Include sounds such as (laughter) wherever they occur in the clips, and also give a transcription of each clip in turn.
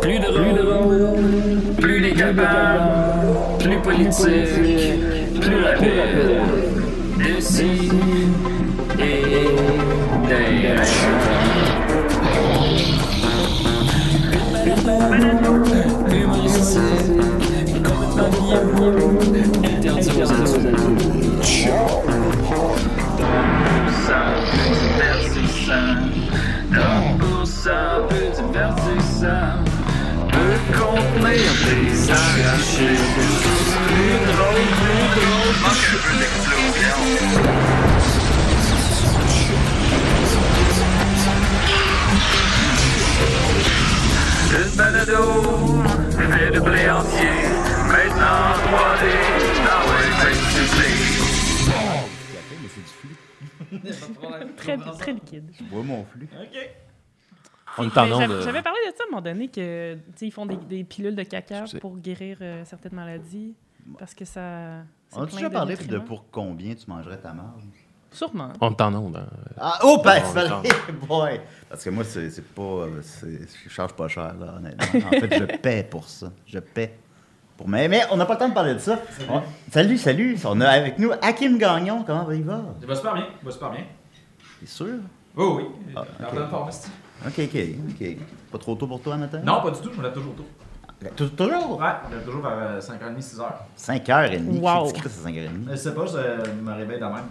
Plus drôle, plus décapable, plus politique, plus rapide. D'ici et d'ailleurs. Humoristique, complètement interdit aux contenir des arrachés. Plus drôle, plus drôle, manque un peu d'explosion. Une balado fait de blé entier, maintenant 3D, dans le Très, très liquide. Je vois mon flux. On est en onde. j'avais- J'avais parlé de ça à un moment donné que ils font des, des pilules de caca pour guérir euh, certaines maladies parce que ça. On a déjà parlé de pour combien tu mangerais ta marge? Sûrement. On est en onde. hein. Ah, oh, ben, (laughs) boy! Parce que moi, c'est c'est pas. euh, c'est- Je charge pas cher, là, honnêtement. En fait, je (laughs) paie pour ça. Je paie. Pour... Mais, mais on n'a pas le temps de parler de ça. On- Salut, salut. On a avec nous Hakim Gagnon. Comment il va? Il va super bien, il va super bien. T'es sûr? Oui, oui. Ah, En ok. c'est- Ok, ok. Pas trop tôt pour toi, matin? Non, pas du tout, je me lève toujours tôt. Tou- Toujours? Ouais, je me lève toujours vers 5h30, 6h. 5h30. Wow. Qui t'écris à 5h30? Je sais pas, je me réveille de même.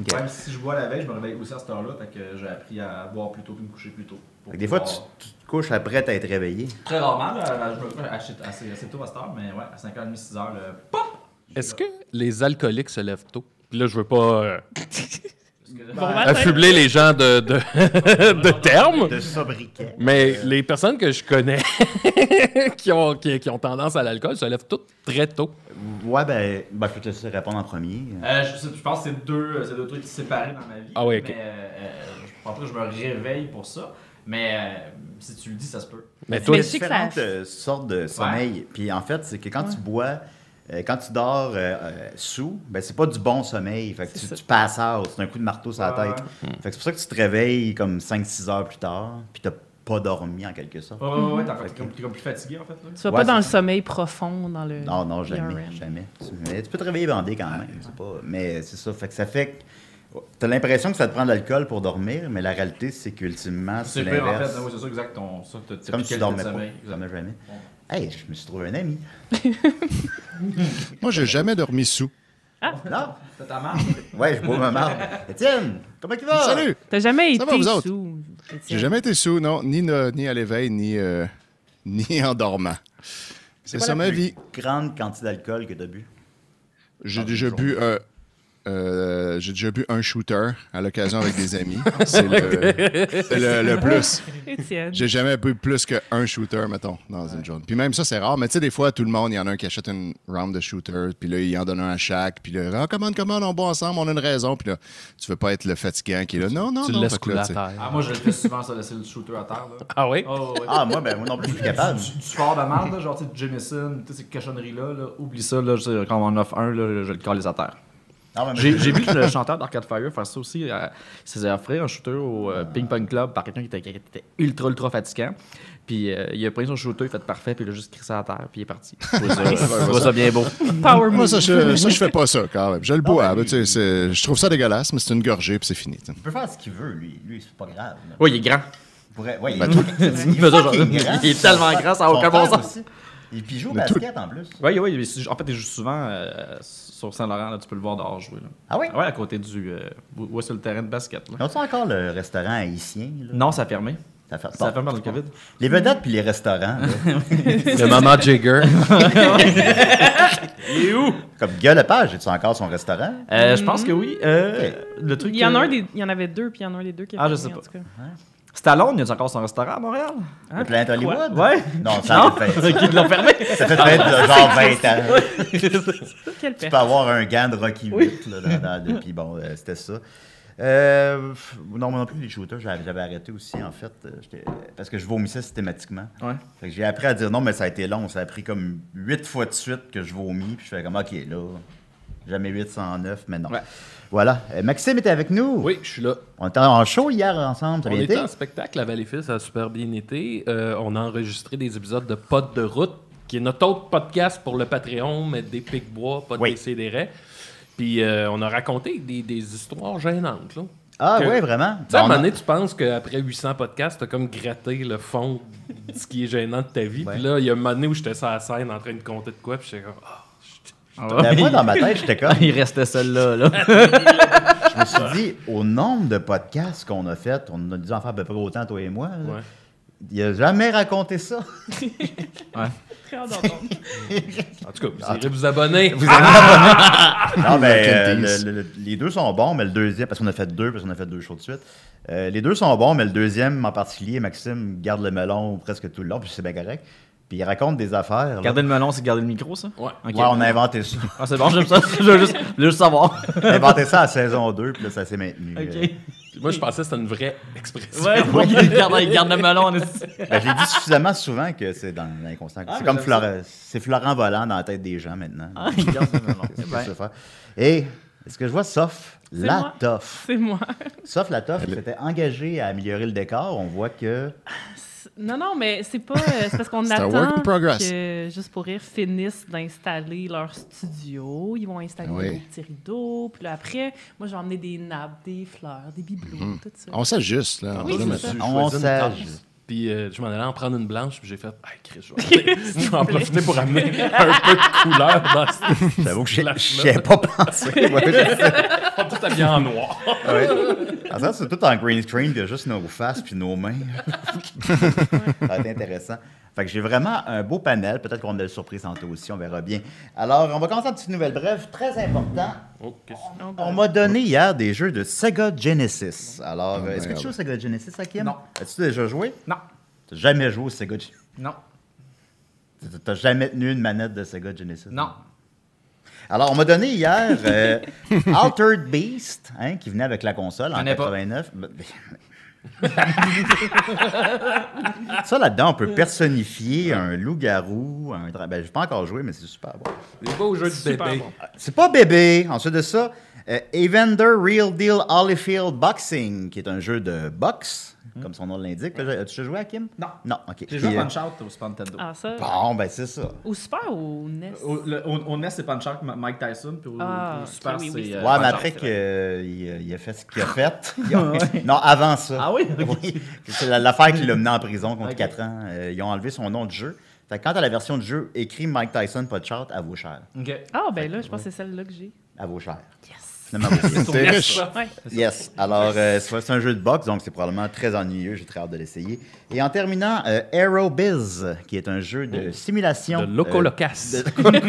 Ok. Même si je bois la veille, je me réveille aussi à cette heure-là, fait que j'ai appris à boire plus tôt puis me coucher plus tôt. Fait que des fois, tu, tu te couches après t'être réveillé. Très rarement, là, je me couche assez, assez, assez tôt à cette heure, mais ouais, à 5h30, 6h, le pop! Est-ce que les alcooliques se lèvent tôt? Puis là, je veux pas euh, (laughs) Affubler les gens de, de, (laughs) de termes, De sobriquet. mais les personnes que je connais (laughs) qui, ont, qui, qui ont tendance à l'alcool se lèvent toutes très tôt. Ouais, ben, ben, je peux te laisser répondre en premier. Euh, je, pense que c'est deux, c'est deux trucs séparés dans ma vie. Ah oui, ok. Mais euh, euh, je pense pas que je me réveille pour ça. Mais euh, si tu le dis, ça se peut. Mais toi, ça- différentes euh, sortes de sommeil. Puis en fait, c'est que quand tu bois, euh, quand tu dors euh, euh, sous, ben c'est pas du bon sommeil. Fait que tu, ça. tu passes out, c'est un coup de marteau sur la Ouais, tête. Fait que c'est pour ça que tu te réveilles comme 5-6 heures plus tard, puis t'as pas dormi en quelque sorte. Ouais, ouais, ouais, t'es en fait, t'es comme, plus fatigué en fait. Là. Tu vas Ouais, pas dans le sommeil profond, dans le. Non, non, jamais, PRM. jamais. Tu, mais tu peux te réveiller bandé quand même. Pas, mais c'est ça. Fait que ça fait que t'as l'impression que ça te prend de l'alcool pour dormir, mais la réalité, c'est qu'ultimement, c'est C'est pire en fait, l'inverse. oui, c'est ça, exact. Ton, ça, comme si tu dormais pas. sommeil, jamais. Hey, je me suis trouvé un ami. (laughs) Moi, j'ai jamais dormi sous. Non? T'as ta marque? Ouais, je bois ma marde. Étienne, comment tu vas? Salut! T'as jamais va, été autres? sous. J'ai jamais été sous, non, ni, ne- ni à l'éveil, ni, euh, ni (laughs) en dormant. C'est ça la ma plus vie. grande quantité d'alcool que tu as bu? J'ai déjà bu un. Euh, j'ai déjà bu un shooter à l'occasion avec des amis. (laughs) C'est le, c'est le- le plus. J'ai jamais bu plus qu'un shooter, mettons, dans une journée. Puis même ça, c'est rare. Mais tu sais, des fois, tout le monde, il y en a un qui achète une round de shooter, puis là, il en donne un à chaque, puis là, ah, commande, commande, on boit ensemble, on a une raison. Puis là, tu veux pas être le fatigant qui est là. Non, non, tu non. le laisses couler là, à terre. Ah, moi, je le fais souvent, ça, laisser le shooter à terre. Là. Ah oui? Oh, ouais. Ah, moi, ben, moi non plus, je suis capable. Du, du sport de merde, genre, tu sais, Jameson, tu sais, ces cochonneries-là, là, oublie ça, là, quand on en offre un, là, je le calise à terre. Ah, J'ai vu le chanteur d'Arcade Fire faire ça aussi. euh, il s'est un shooter au euh, Ping Pong Club par quelqu'un qui était, qui était ultra, ultra fatigant. Puis euh, il a pris son shooter, il a fait parfait, puis il a juste crissé à terre, puis il est parti. Je trouvais ça, bien beau. Power Moi, ça, je, ça, je fais pas ça quand même. Je le bois. mais ben, tu sais, c'est- je trouve ça dégueulasse, mais c'est une gorgée, puis c'est fini. tu sais. Il peut faire ce qu'il veut, lui. Lui, c'est pas grave. là. Oui, il est grand. Il pourrait- ouais, il, est (laughs) il genre, il tellement grand, ça n'a aucun bon sens. aussi. Et puis il joue au basket en plus. Oui, oui, mais en fait, il joue souvent euh, sur Saint-Laurent, là, tu peux le voir dehors jouer. Là. Ah oui? Ouais, à côté du. Euh, où où est sur le terrain de basket. Là. Ont-ils encore le restaurant haïtien? Là? Non, ça a fermé. Ça fait Ça a fermé dans le COVID. Les vedettes puis les restaurants, (laughs) Le maman Jagger. (laughs) Il est où? comme Guy Lepage, as-tu encore son restaurant? Euh, je pense que oui. Euh, Le truc. Il y en a un des, il y en avait deux, puis il y en a un des deux qui est Ah, je sais en pas. tout cas. Stallone, il y a encore son restaurant à Montréal? Le Planet Hollywood? Ouais. Non, ça Non? a fait. (laughs) Ils l'ont fermé? Ça fait fait de genre 20 ans. (laughs) Quelle Tu peux avoir un gant de Rocky 8, là, dans, dans- puis bon, euh, c'était ça. Euh, non, moi non plus, les shooters, j'avais j'avais arrêté aussi, en fait, euh, parce que je vomissais systématiquement. Ouais. Fait que j'ai appris à dire non, mais ça a été long. Ça a pris comme huit fois de suite que je vomis, puis je fais comme, OK, là, Jamais 809, mais non. Ouais. Voilà. Euh, Maxime était avec nous. Oui, je suis là. On était en show hier ensemble. Ça On était en spectacle à Valleyfield, ça a super bien été. Euh, on a enregistré des épisodes de Pod de route, qui est notre autre podcast pour le Patreon, mais des pics-bois, pas de Oui. décidérés. Puis euh, on a raconté des, des histoires gênantes. Là. Ah, Que- ouais, vraiment. Tu sais, à un moment donné, tu penses qu'après 800 podcasts, t'as comme gratté le fond de ce qui est gênant de ta vie. Puis là, il y a un moment donné où j'étais sur la scène en train de compter de quoi, puis j'étais comme... Ah, Ah Ben, ouais. moi, dans ma (laughs) tête, j'étais comme. Il restait celle-là. Là. (laughs) Je me suis dit, au nombre de podcasts qu'on a fait, on a dû en faire à peu près autant, toi et moi. là. Ouais. Il a jamais raconté ça. (laughs) Très hâte d'entendre. En tout cas, vous irez vous abonner. Non, mais euh, Candies. le- le- les deux sont bons, mais le deuxième, parce qu'on a fait deux, parce qu'on a fait deux shows de suite. Euh, les deux sont bons, mais le deuxième en particulier, Maxime garde le melon presque tout le long, puis c'est bien correct. Puis il raconte des affaires. là. Garder le melon, c'est garder le micro, ça? Ouais. Ok. Ouais, on a inventé ça. Ah, c'est bon, j'aime ça. Je veux juste, je veux juste savoir. On a inventé ça à saison 2, puis là, ça s'est maintenu. Ok. Euh, Moi, je pensais que c'était une vraie expression. Ouais, il garde, il garde le melon. ben, j'ai dit suffisamment souvent que c'est dans l'inconscient. Ah, c'est comme Florent, c'est Florent volant dans la tête des gens maintenant. Ah, il garde le melon. C'est faire. Et est-ce que je vois Sof C'est la? C'est moi. Sof la toffe s'était engagé à améliorer le décor. On voit que Non, non, mais c'est pas. euh, C'est parce qu'on (laughs) attend que, juste pour rire, finissent d'installer leur studio. Ils vont installer Oui. des petits rideaux. Puis là, après, moi, je vais emmener des nappes, des fleurs, des bibelots, tout ça. On s'ajuste, là. Oui, On s'ajuste. Puis euh, je m'en allais en prendre une blanche, puis j'ai fait, hey, Chris, je vais, (laughs) je vais en profiter pour amener un peu de couleur dans ce. (laughs) J'avoue que je n'y pas pensé. (laughs) Ouais, je sais. On tout habillé en noir. Ouais. En c'est tout en green screen, puis il y a juste nos faces puis nos mains. ça va être intéressant. Fait que j'ai vraiment un beau panel. Peut-être qu'on a des surprises tantôt aussi, on verra bien. Alors, on va commencer une petite nouvelle brève très important. Oh, ben, On m'a donné hier des jeux de Sega Genesis. Alors, Oh, euh, est-ce que tu merde. joues au Sega Genesis, Hakim? Non. As-tu déjà joué? Non. T'as jamais joué au Sega Genesis? Non. T'as jamais tenu une manette de Sega Genesis? Non. Alors, on m'a donné hier euh, (laughs) Altered Beast, hein, qui venait avec la console en J'en ai pas. 89. (laughs) Ça, là-dedans, on peut personnifier un loup-garou, un dra- Ben, je pas encore joué, mais c'est super bon. Les beaux jeux de Super bébé. bon. C'est pas bébé. Ensuite de ça, euh, Evander Real Deal Holyfield Boxing, qui est un jeu de boxe, comme son nom l'indique. As-tu déjà joué à Kim? Non. Non, OK. J'ai joué euh, à Punch-Out au Super Nintendo. Ah, ça. Bon, ben c'est ça. Au Super ou au NES? Au, le- au- au NES, c'est Punch-Out, Mike Tyson. Puis au, Ah, au Super, oui, c'est. oui, c'est euh, Ouais, mais après qu'il il a fait ce qu'il a (laughs) fait. (laughs) (laughs) Non, avant ça. Ah oui? Oui. C'est la- l'affaire qui l'a mené en prison contre Ok. 4 ans. Euh, ils ont enlevé son nom de jeu. Fait que quand t'as la version de jeu écrit Mike Tyson, pas de chart, à vos cher. Ok. Ah, ben là, je pense que c'est celle-là que j'ai. À vos cher. Yes! Finalement. T'es riche. Ouais. Yes. Alors, euh, c'est un jeu de boxe, donc c'est probablement très ennuyeux. J'ai très hâte de l'essayer. Et en terminant, euh, Aero Biz, qui est un jeu de simulation. De Loco euh, Locas. (laughs) oui.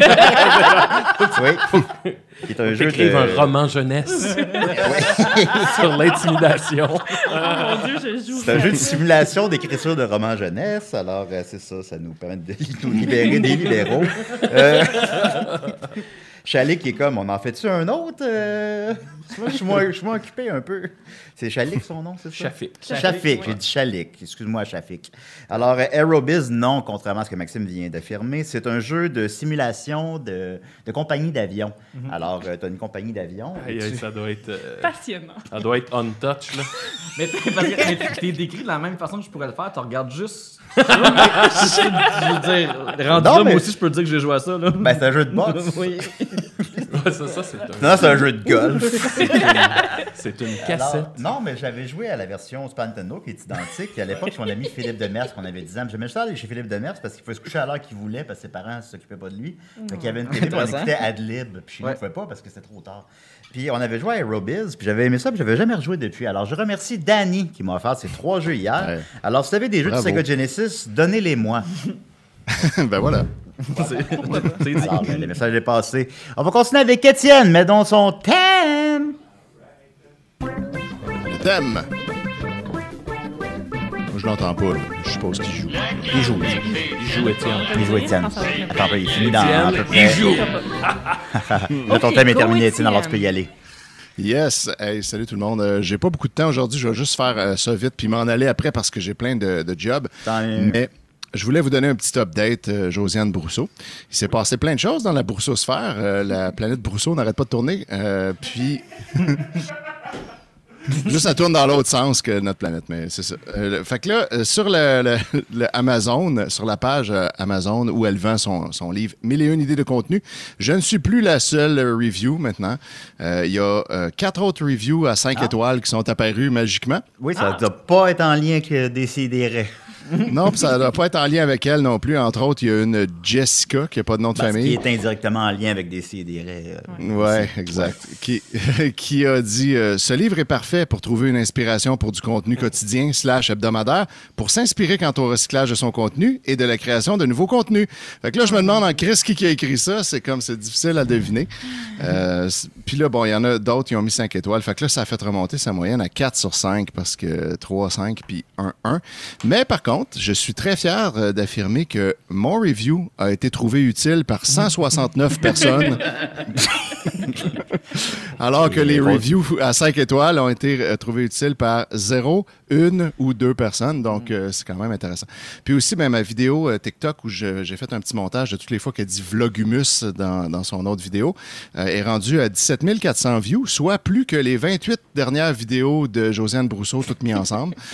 (laughs) qui est un jeu de. Écrive un roman jeunesse (laughs) sur l'intimidation. Oh mon Dieu, je joue. C'est un jeu de simulation d'écriture de romans jeunesse. Alors, euh, c'est ça, ça nous permet de nous libérer des libéraux. Chalik qui est comme, on en fait-tu un autre? Euh, je suis moins, moins occupé un peu. C'est Chalik son nom, c'est ça? Chafik. Chafik, j'ai dit Chalik. Excuse-moi, Chafik. Alors, euh, Aerobiz, non, contrairement à ce que Maxime vient d'affirmer, c'est un jeu de simulation de, de compagnie d'avion. Alors, tu as une compagnie d'avion. Aïe, aïe, ça doit être. euh, Passionnant. ça doit être on touch, là. Mais mais t'es décrit de la même façon que je pourrais le faire. Tu regardes juste. (laughs) je veux dire, rendu Non, là, mais- moi aussi, je peux te dire que j'ai joué à ça. Là. Ben, c'est un jeu de (laughs) boxe. oui. Ouais, (laughs) ça, ça c'est un- Non, c'est un jeu de golf. (laughs) c'est une Alors, cassette. non, mais j'avais joué à la version Super Nintendo qui est identique. À l'époque, mon ami Philippe Demers, qu'on avait 10 ans, j'aimais ça aller chez Philippe Demers parce qu'il pouvait se coucher à l'heure qu'il voulait parce que ses parents ne s'occupaient pas de lui. Donc, il y avait une télé, on écoutait Adlib. Puis chez nous, on ne pouvait pas parce que c'était trop tard. Puis on avait joué à Aerobiz, puis j'avais aimé ça, puis j'avais jamais rejoué depuis. Alors, je remercie Danny qui m'a offert ces trois jeux hier. Ouais. Alors, si vous avez des jeux Bravo. de Sega Genesis, donnez-les-moi. (laughs) ben voilà. (laughs) C'est dit. Ben, le message est passé. On va continuer avec Étienne, mais dans son thème. Le thème. Moi, je l'entends pas. Je suppose qu'il joue. Il joue. Il joue Étienne. Il joue Étienne. Attends, il finit dans à peu près. il joue. (laughs) Là, ton thème est go, terminé, Étienne, alors tu peux y aller. Yes. Hey, salut tout le monde. Euh, j'ai pas beaucoup de temps aujourd'hui. Je vais juste faire euh, ça vite puis m'en aller après parce que j'ai plein de, de jobs. Mais je voulais vous donner un petit update, euh, Josiane Brousseau. Il s'est passé plein de choses dans la Brousseau-sphère. Euh, la planète Brousseau n'arrête pas de tourner. Euh, puis. (laughs) Juste, ça tourne dans l'autre sens que notre planète, mais c'est ça. Euh, le- fait que là, euh, sur le, le- (laughs) le Amazon, sur la page euh, Amazon où elle vend son, son livre Mille et une idées de contenu, je ne suis plus la seule review maintenant. Euh, Il y a euh, quatre autres reviews à cinq étoiles qui sont apparues magiquement. Oui, ça ne doit pas être en lien avec euh, des CDR. (laughs) Non, puis ça ne doit pas être en lien avec elle non plus. Entre autres, il y a une Jessica qui n'a pas de nom de Parce famille. qui est indirectement en lien avec des CDR. euh, Ouais, exact. Qui, (laughs) qui a dit euh, Ce livre est parfait pour trouver une inspiration pour du contenu quotidien slash hebdomadaire, pour s'inspirer quant au recyclage de son contenu et de la création de nouveaux contenus. Fait que là, je me demande en Chris qui, qui a écrit ça. C'est comme c'est difficile à deviner. Euh, Puis là, bon, il y en a d'autres qui ont mis 5 étoiles. Fait que là, ça a fait remonter sa moyenne à 4 sur 5 parce que 3, 5 puis 1, 1. Mais par contre, je suis très fier euh, d'affirmer que mon review a été trouvé utile par 169 (laughs) personnes. Alors que les reviews à 5 étoiles ont été euh, trouvés utiles par 0, 1 ou 2 personnes. Donc, euh, c'est quand même intéressant. Puis aussi, ben, ma vidéo euh, TikTok où j'ai fait un petit montage de toutes les fois qu'elle dit Vlogumus dans, dans son autre vidéo euh, est rendue à 17 400 views, soit plus que les 28 dernières vidéos de Josiane Brousseau, toutes mises ensemble. (laughs)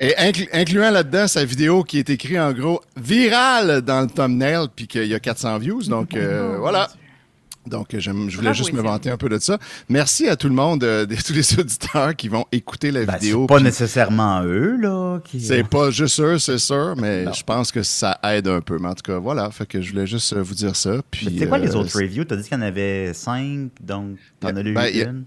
Et inclu- incluant là-dedans sa vidéo qui est écrite en gros virale dans le thumbnail, puis qu'il y a 400 views. Donc, euh, voilà. Donc, euh, je voulais Bravo, juste me vanter un peu de ça. Merci à tout le monde, euh, de- (laughs) tous les auditeurs qui vont écouter la Ben, vidéo. c'est pas nécessairement eux, là. Qui... c'est pas juste eux, c'est sûr, mais je pense que ça aide un peu. Mais en tout cas, voilà. Fait que je voulais juste vous dire ça. Puis, C'est quoi les autres reviews? T'as dit qu'il y en avait cinq, donc t'en as lu Ben, il y a- une.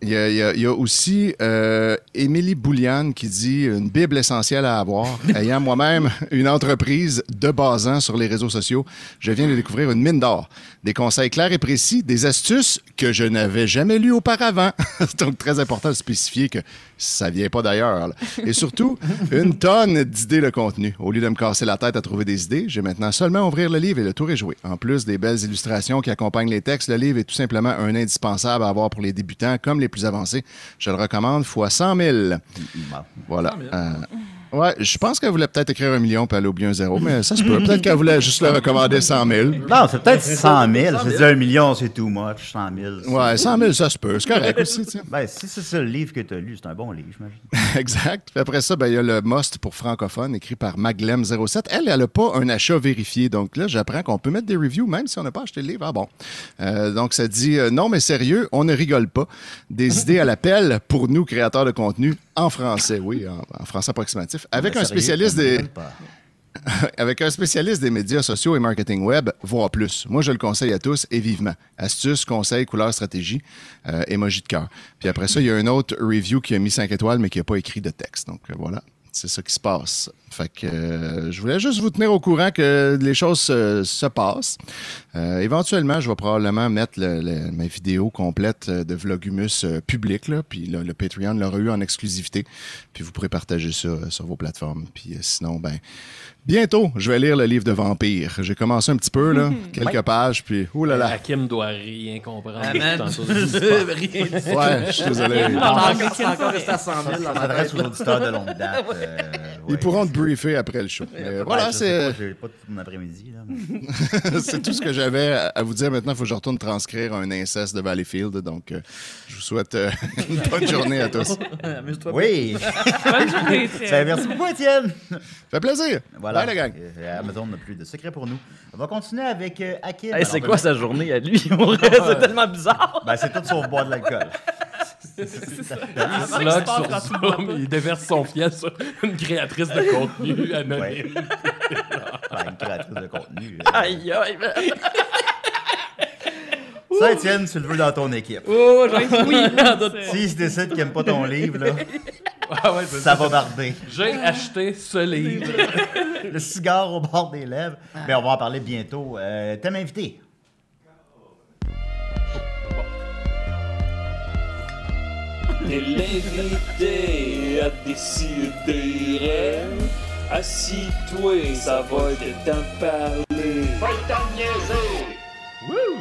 Il y, a, il y a- il y a aussi euh, Émilie Bouliane qui dit une Bible essentielle à avoir. (laughs) Ayant moi-même une entreprise de basant sur les réseaux sociaux, je viens de découvrir une mine d'or. Des conseils clairs et précis, des astuces que je n'avais jamais lues auparavant. (laughs) Donc, très important de spécifier que ça vient pas d'ailleurs. Et surtout, (laughs) une tonne d'idées de contenu. Au lieu de me casser la tête à trouver des idées, j'ai maintenant seulement à ouvrir le livre et le tour est joué. En plus des belles illustrations qui accompagnent les textes, le livre est tout simplement un indispensable à avoir pour les débutants comme les plus avancés. Je le recommande fois 100 000. Bon. Voilà. Euh, ouais, je pense qu'elle voulait peut-être écrire un million puis elle a oublié un zéro, mais ça se peut. Peut-être qu'elle voulait juste le recommander 100 000. Non, c'est peut-être 100 000. Je dis un million, c'est too much. 100 000. c'est- Ouais, 100 000, ça se peut. C'est correct aussi, tu sais. Ben, si c'est ça le livre que t'as lu, c'est un bon livre, j'imagine. (laughs) Exact. Puis après ça, ben, il y a le Must pour francophone, écrit par Maglem07. Elle, elle n'a pas un achat vérifié. Donc là, j'apprends qu'on peut mettre des reviews même si on n'a pas acheté le livre. Ah bon. Euh, donc ça dit euh, non, mais sérieux, on ne rigole pas. Des idées à l'appel pour nous, créateurs de contenu, en français, oui, en, en français approximatif, avec un spécialiste des. (laughs) avec un spécialiste des médias sociaux et marketing web, voire plus. Moi, je le conseille à tous et vivement. Astuces, conseils, couleurs, stratégie, euh, émoji de cœur. Puis après ça, il y a un autre review qui a mis 5 étoiles, mais qui n'a pas écrit de texte. Donc euh, voilà, c'est ça qui se passe. Fait que euh, je voulais juste vous tenir au courant que les choses se, se passent. Euh, éventuellement, je vais probablement mettre le- le- ma vidéo complète euh, de Vlogumus euh, public, là, puis le, le Patreon l'aura eu en exclusivité. Puis vous pourrez partager ça euh, sur vos plateformes. Puis euh, sinon, ben, bientôt, je vais lire le livre de Vampire. J'ai commencé un petit peu, là, (laughs) quelques pages, puis oulala. Hakim doit rien comprendre. Ah. (laughs) Rien. Ouais, je suis désolé. On va encore, c'est encore resté à 100 000 dans On ma s'adresse tête. aux auditeurs de longue date. (laughs) Ils ouais. pourront te briefer après le show. Mais voilà, je sais pas, c'est J'ai pas tout mon après-midi. là. (laughs) c'est tout ce que j'avais à vous dire. Maintenant, il faut que je retourne transcrire un inceste de Valleyfield. Donc, euh, je vous souhaite euh, (laughs) une bonne journée à tous. Amuse-toi. Oui! (laughs) Bonne journée, Étienne. Merci beaucoup, Étienne! fait plaisir. Voilà. Bye, la gang. Euh, Amazon n'a plus de secret pour nous. On va continuer avec euh, Hakim. Hey, c'est quoi ben, sa journée à lui? C'est tellement bizarre. Ben, c'est tout sauf boire de l'alcool. Il se passe sur Zoom, il déverse son fiel sur une créatrice de contenu anonyme. Une créatrice de contenu. Aïe, aïe. Ça, Étienne, tu le veux dans ton équipe. Oh, j'en oui. (laughs) S'il se décide qu'il n'aime pas ton livre, là, Ah ouais, ça va barder. J'ai acheté ce livre. Le cigare au bord des lèvres. Mais on va en parler bientôt. Euh, T'aimes invité? T'es l'invité à décider. Assis-toi, ça va être temps de parler. Va t'en niaiser! Woo!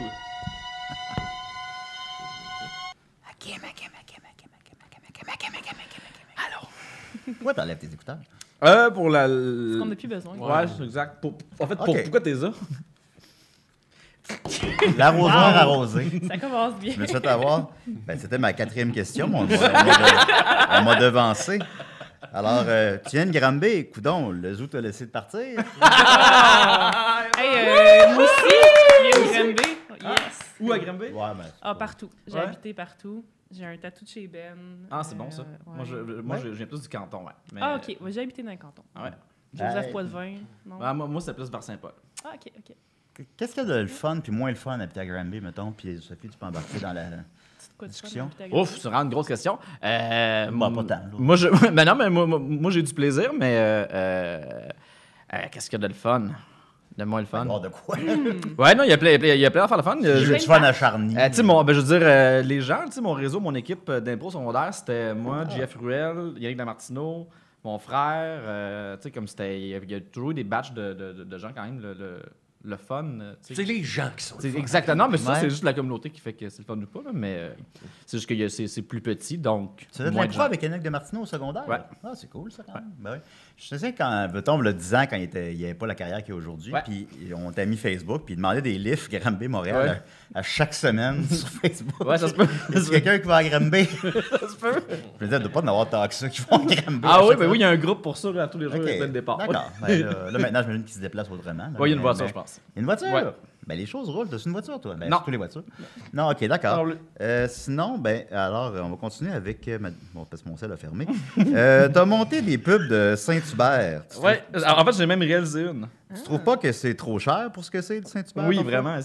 T'enlèves tes écouteurs? Euh, pour la. Parce qu'on n'a plus besoin. Ouais, exact. Pour- En fait, pour, pourquoi t'es là? (laughs) L'arrosoir Wow. arrosé. Ça commence bien. Je me suis fait avoir. Ben, c'était ma quatrième question. On m'a- on m'a devancé. Alors, euh, tu viens de Granby, coudon, le zoo t'a laissé de partir. Hey, euh, moi aussi, il une Granby. Yes. Où à Granby? Ouais, ben, Ah, partout. J'ai Ouais. habité partout. J'ai un tatou de chez Ben. Ah, c'est bon ça. Euh, Moi, je, moi Ouais. je, je viens plus du canton, ouais. Mais- Ah, ok. Ouais, j'ai habité dans le canton. Ouais. Joseph. Poitvin. Non? Ah, moi, moi c'est plus vers Saint-Paul. Ah, ok, ok. Qu'est-ce qu'il y a de le fun, puis moins le fun à à Granby, mettons? Puis Sophie, tu peux embarquer dans la. Discussion. habiter à? Ouf, c'est vraiment une grosse question. Euh, Bon, m- pas tant. Moi, je, (laughs) ben non, mais moi, moi, moi, j'ai du plaisir, mais euh, euh, euh, qu'est-ce qu'il y a de le fun? De moins le fun? Voir de quoi? Ouais, non, il y a plein, il y a plein d'affaires le fun. Euh, J'ai du fun à Charny. Euh, tu sais, mon, ben, je veux dire, euh, les gens, tu sais, mon réseau, mon équipe euh, d'impro secondaire, c'était moi, Ah. JF Ruel, Yannick Damartino, mon frère. euh, tu sais, comme c'était. Il y a- il y a toujours eu des batchs de, de, de- de gens, quand même, le, le, le fun. euh, tu sais. C'est les gens qui sont. Exactement, mais ça, c'est juste la communauté qui fait que c'est le fun ou pas, là, mais euh, c'est juste que c'est plus petit, donc. Tu faisais de moins de l'impro avec Yannick de Martineau au secondaire? Ouais. Ah, c'est cool, ça, quand même. Ben oui. Je sais quand, mettons, le 10 ans, quand il était- il n'avait pas la carrière qu'il a aujourd'hui, puis on t'a mis Facebook, puis il demandait des livres Granby Montréal à, à chaque semaine (laughs) sur Facebook. Ouais, ça se peut. Y a quelqu'un qui va à Granby? (laughs) Ça se peut. Je me disais, de pas en avoir tant que ça qui vont à Granby. Ah oui, ben oui, il y a un groupe pour ça, là, tous les jours, Ok. il y a plein de départ. D'accord. (laughs) Ben là, là, maintenant, j'imagine qu'ils se déplacent autrement. il y a une voiture, mais- je pense. Il y a une voiture? Ouais. Ben, les choses roulent. T'as une voiture, toi? Ben, Non. surtout les voitures. Non, OK, d'accord. Le- Euh, sinon, ben, alors, on va continuer avec... euh, ma- Bon, parce que mon sel a fermé. (laughs) euh, T'as monté des pubs de Saint-Hubert. Ouais, en fait, j'ai même réalisé une. Tu trouves pas que c'est trop cher pour ce que c'est, de Saint-Hubert? Oui, vraiment.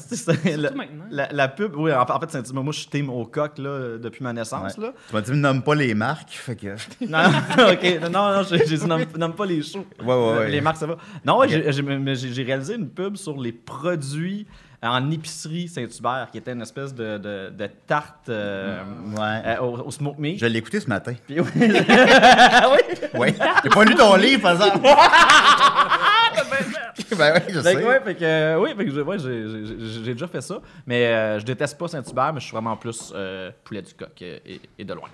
La, pub, oui, en fait, en fait, c'est- moi, je suis team au coq là, depuis ma naissance. Ouais. Là. Tu m'as dit, nomme pas les marques. Fait que... (laughs) Non, non, ok. Non, non, j'ai dit, nomme, nomme pas les shows. Ouais, ouais, ouais. Les marques, ça va. Non, j'ai- réalisé une pub sur les produits en épicerie Saint-Hubert, qui était une espèce de, de, de tarte euh, Ouais. euh, au, au smoke meat. Je l'ai écouté ce matin. Puis oui. (laughs) Oui. J'ai pas lu ton livre, par exemple? (laughs) ben oui, je sais. ouais, fait que, euh, oui, fait que, j'ai- ouais, j'ai- déjà fait ça. Mais euh, je déteste pas Saint-Hubert, mais je suis vraiment plus euh, poulet du coq et, et de loin.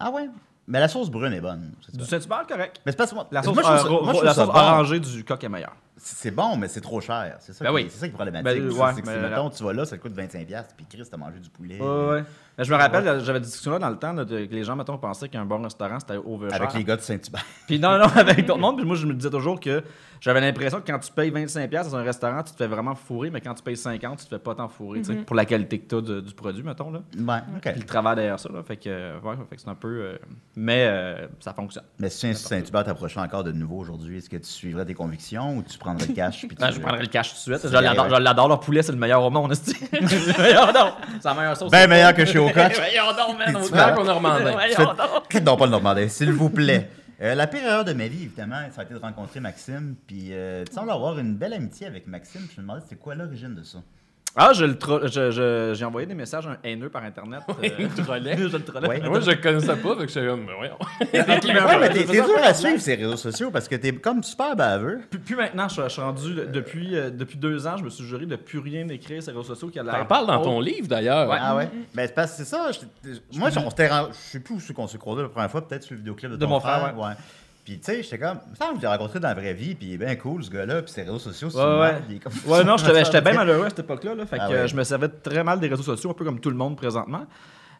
Ah ouais? Mais la sauce brune est bonne. Du Saint-Hubert, correct. Mais c'est pas moi. La sauce, moi, je trouve ça- euh, moi, je la sauce orangée du coq est meilleure. C'est bon, mais c'est trop cher. C'est ça, Ben qui- oui. c'est ça qui est problématique. Ben, aussi, ouais, c'est que si, mettons, tu vas là, ça te coûte 25$, puis Chris, t'as mangé du poulet. Ouais. Mais je me rappelle, j'avais des discussions là dans le temps là, de- que les gens, mettons, pensaient qu'un bon restaurant, c'était overcher. Avec les gars de Saint-Hubert. Puis non, non, (laughs) avec d'autres (laughs) monde. Puis moi, je me disais toujours que j'avais l'impression que quand tu payes 25$ dans un restaurant, tu te fais vraiment fourrer, mais quand tu payes 50$, tu te fais pas tant fourrer, sais, pour la qualité que tu as du produit, mettons. Là. Ouais, OK. Puis le travail derrière ça, là. Fait que, ouais, fait que c'est un peu. euh, mais euh, ça fonctionne. Mais si Saint-Hubert t'approchait encore de nouveau aujourd'hui, est-ce que tu suivrais tes convictions ou tu prendrais le cash? Puis tu... Ben, je prendrais le cash tout de suite. C'est Je l'adore, vrai. je l'adore, leur poulet, c'est le meilleur au monde. C'est (laughs) le meilleur, non. C'est la meilleure sauce. Ben meilleur que chez Ocock. (laughs) Meilleur don, man. au Tu gars. Claire au Normandin. Non, pas le Normandais, s'il vous plaît. (laughs) Euh, la pire erreur de ma vie, évidemment, ça a été de rencontrer Maxime. Puis euh, tu sembles avoir une belle amitié avec Maxime. Je me demandais c'était quoi l'origine de ça. Ah, je le tro- je- je- j'ai envoyé des messages à un haineux par internet. euh, il me trollait. (laughs) je le trollais. Ouais. Moi, je connaissais pas, fait que j'étais comme, ben voyons. (laughs) Ouais, mais t'es t'es dur à suivre ces réseaux sociaux parce que t'es comme super baveux. Puis, puis maintenant, je, je suis rendu, depuis, euh, depuis deux ans, je me suis juré de plus rien écrire sur les réseaux sociaux qui a l'air. T'en parles dans ton livre, d'ailleurs. Ah ouais? Ben c'est parce que c'est ça. je- moi, on s'était je sais plus où c'est qu'on s'est croisés la première fois, peut-être sur le vidéoclip de, De ton mon frère, ouais. Puis tu sais, j'étais comme, ça, je l'ai rencontré dans la vraie vie, puis il est bien cool ce gars-là, puis ses réseaux sociaux, c'est Ouais, ouais. il est comme- Ouais, non, j'étais (laughs) j'étais bien malheureux à cette époque-là. Là, fait Ah que ouais. je me servais très mal des réseaux sociaux, un peu comme tout le monde présentement.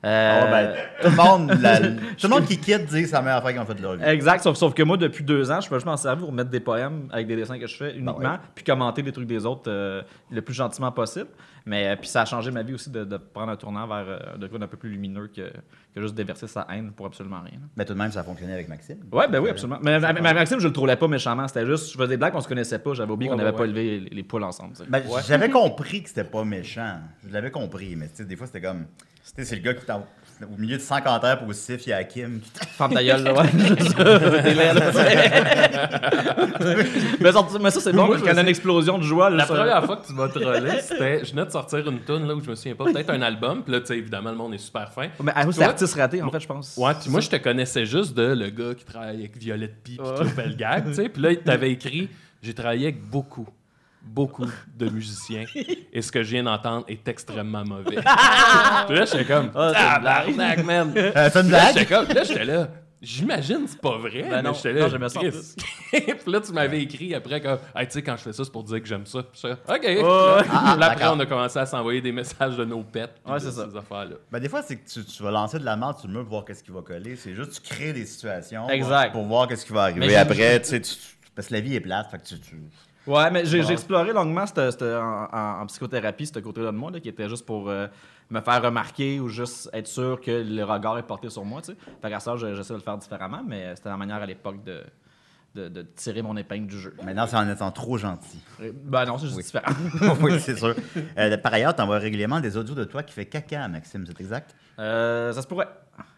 Ah Euh, ouais, ben, tout le monde, la- (laughs) tout le monde qui quitte dit la meilleure affaire qu'ils ont fait de leur vie. Exact, sauf, sauf que moi, depuis deux ans, je peux juste m'en servir pour mettre des poèmes avec des dessins que je fais uniquement, ouais. puis commenter les trucs des autres euh, le plus gentiment possible. Mais euh, puis ça a changé ma vie aussi de, de prendre un tournant vers euh, de quoi d'un peu plus lumineux que, que juste déverser sa haine pour absolument rien. Mais tout de même, ça a fonctionné avec Maxime. Ouais, ben oui, absolument. Mais, mais- mais Maxime, je le trouvais pas méchamment. C'était juste, je faisais des blagues, on se connaissait pas. J'avais oublié Ouais, qu'on n'avait ouais, pas élevé les, les poules ensemble. Ben, J'avais compris que c'était pas méchant. Je l'avais compris, mais tu sais, des fois, c'était comme. C'est le gars qui t'a. Au milieu de 100 commentaires positifs, il y a Kim qui Ferme ta gueule, là, ouais. (laughs) (laughs) T'es (laughs) mais, ça, mais ça, c'est bon, je qu'il y a une explosion de joie. La là, ça- première fois que tu m'as trollé, c'était. Je venais de sortir une tune là où je me souviens pas, peut-être un album, puis là, tu sais, évidemment, le monde est super fin. Mais ah, c'est artiste raté, en fait, je pense. Ouais, puis moi, je te connaissais juste de le gars qui travaille avec Violette Pie puis Pelgag, tu sais. Puis là, il t'avait écrit J'ai travaillé avec beaucoup, beaucoup de musiciens (laughs) et ce que je viens d'entendre est extrêmement mauvais. (laughs) puis là, j'étais comme Ah, c'est une Tabarnak, man. Euh, c'est une Là, blague? comme, là, j'étais là. J'imagine, c'est pas vrai. Ben mais non, j'étais là, non, j'aimais ça. (laughs) Puis là, tu m'avais écrit après que, hey, tu sais, quand je fais ça, c'est pour dire que j'aime ça. Puis j'étais, OK. ouais. Là, Ah, là, après, on a commencé à s'envoyer des messages de nos pets. Ouais, c'est ça. Ces affaires-là. Ben, des fois, c'est que tu, tu vas lancer de la merde sur le mur pour voir qu'est-ce qui va coller. C'est juste tu crées des situations Exact. pour voir qu'est-ce qui va arriver. Mais après, tu sais, tu- parce que la vie est plate, fait que tu... tu- Ouais, mais j'ai Ouais. exploré longuement en, en- en psychothérapie ce côté-là de moi, là, qui était juste pour euh, me faire remarquer ou juste être sûr que le regard est porté sur moi. tu sais. Fait qu'à ça, je- j'essaie de le faire différemment, mais c'était la manière à l'époque de, de, de tirer mon épingle du jeu. Maintenant, c'est en étant trop gentil. Euh, Ben non, c'est juste Oui. différent. (laughs) oui, c'est sûr. Euh, par ailleurs, tu envoies régulièrement des audios de toi qui fait caca Maxime, c'est exact? Euh, ça se pourrait.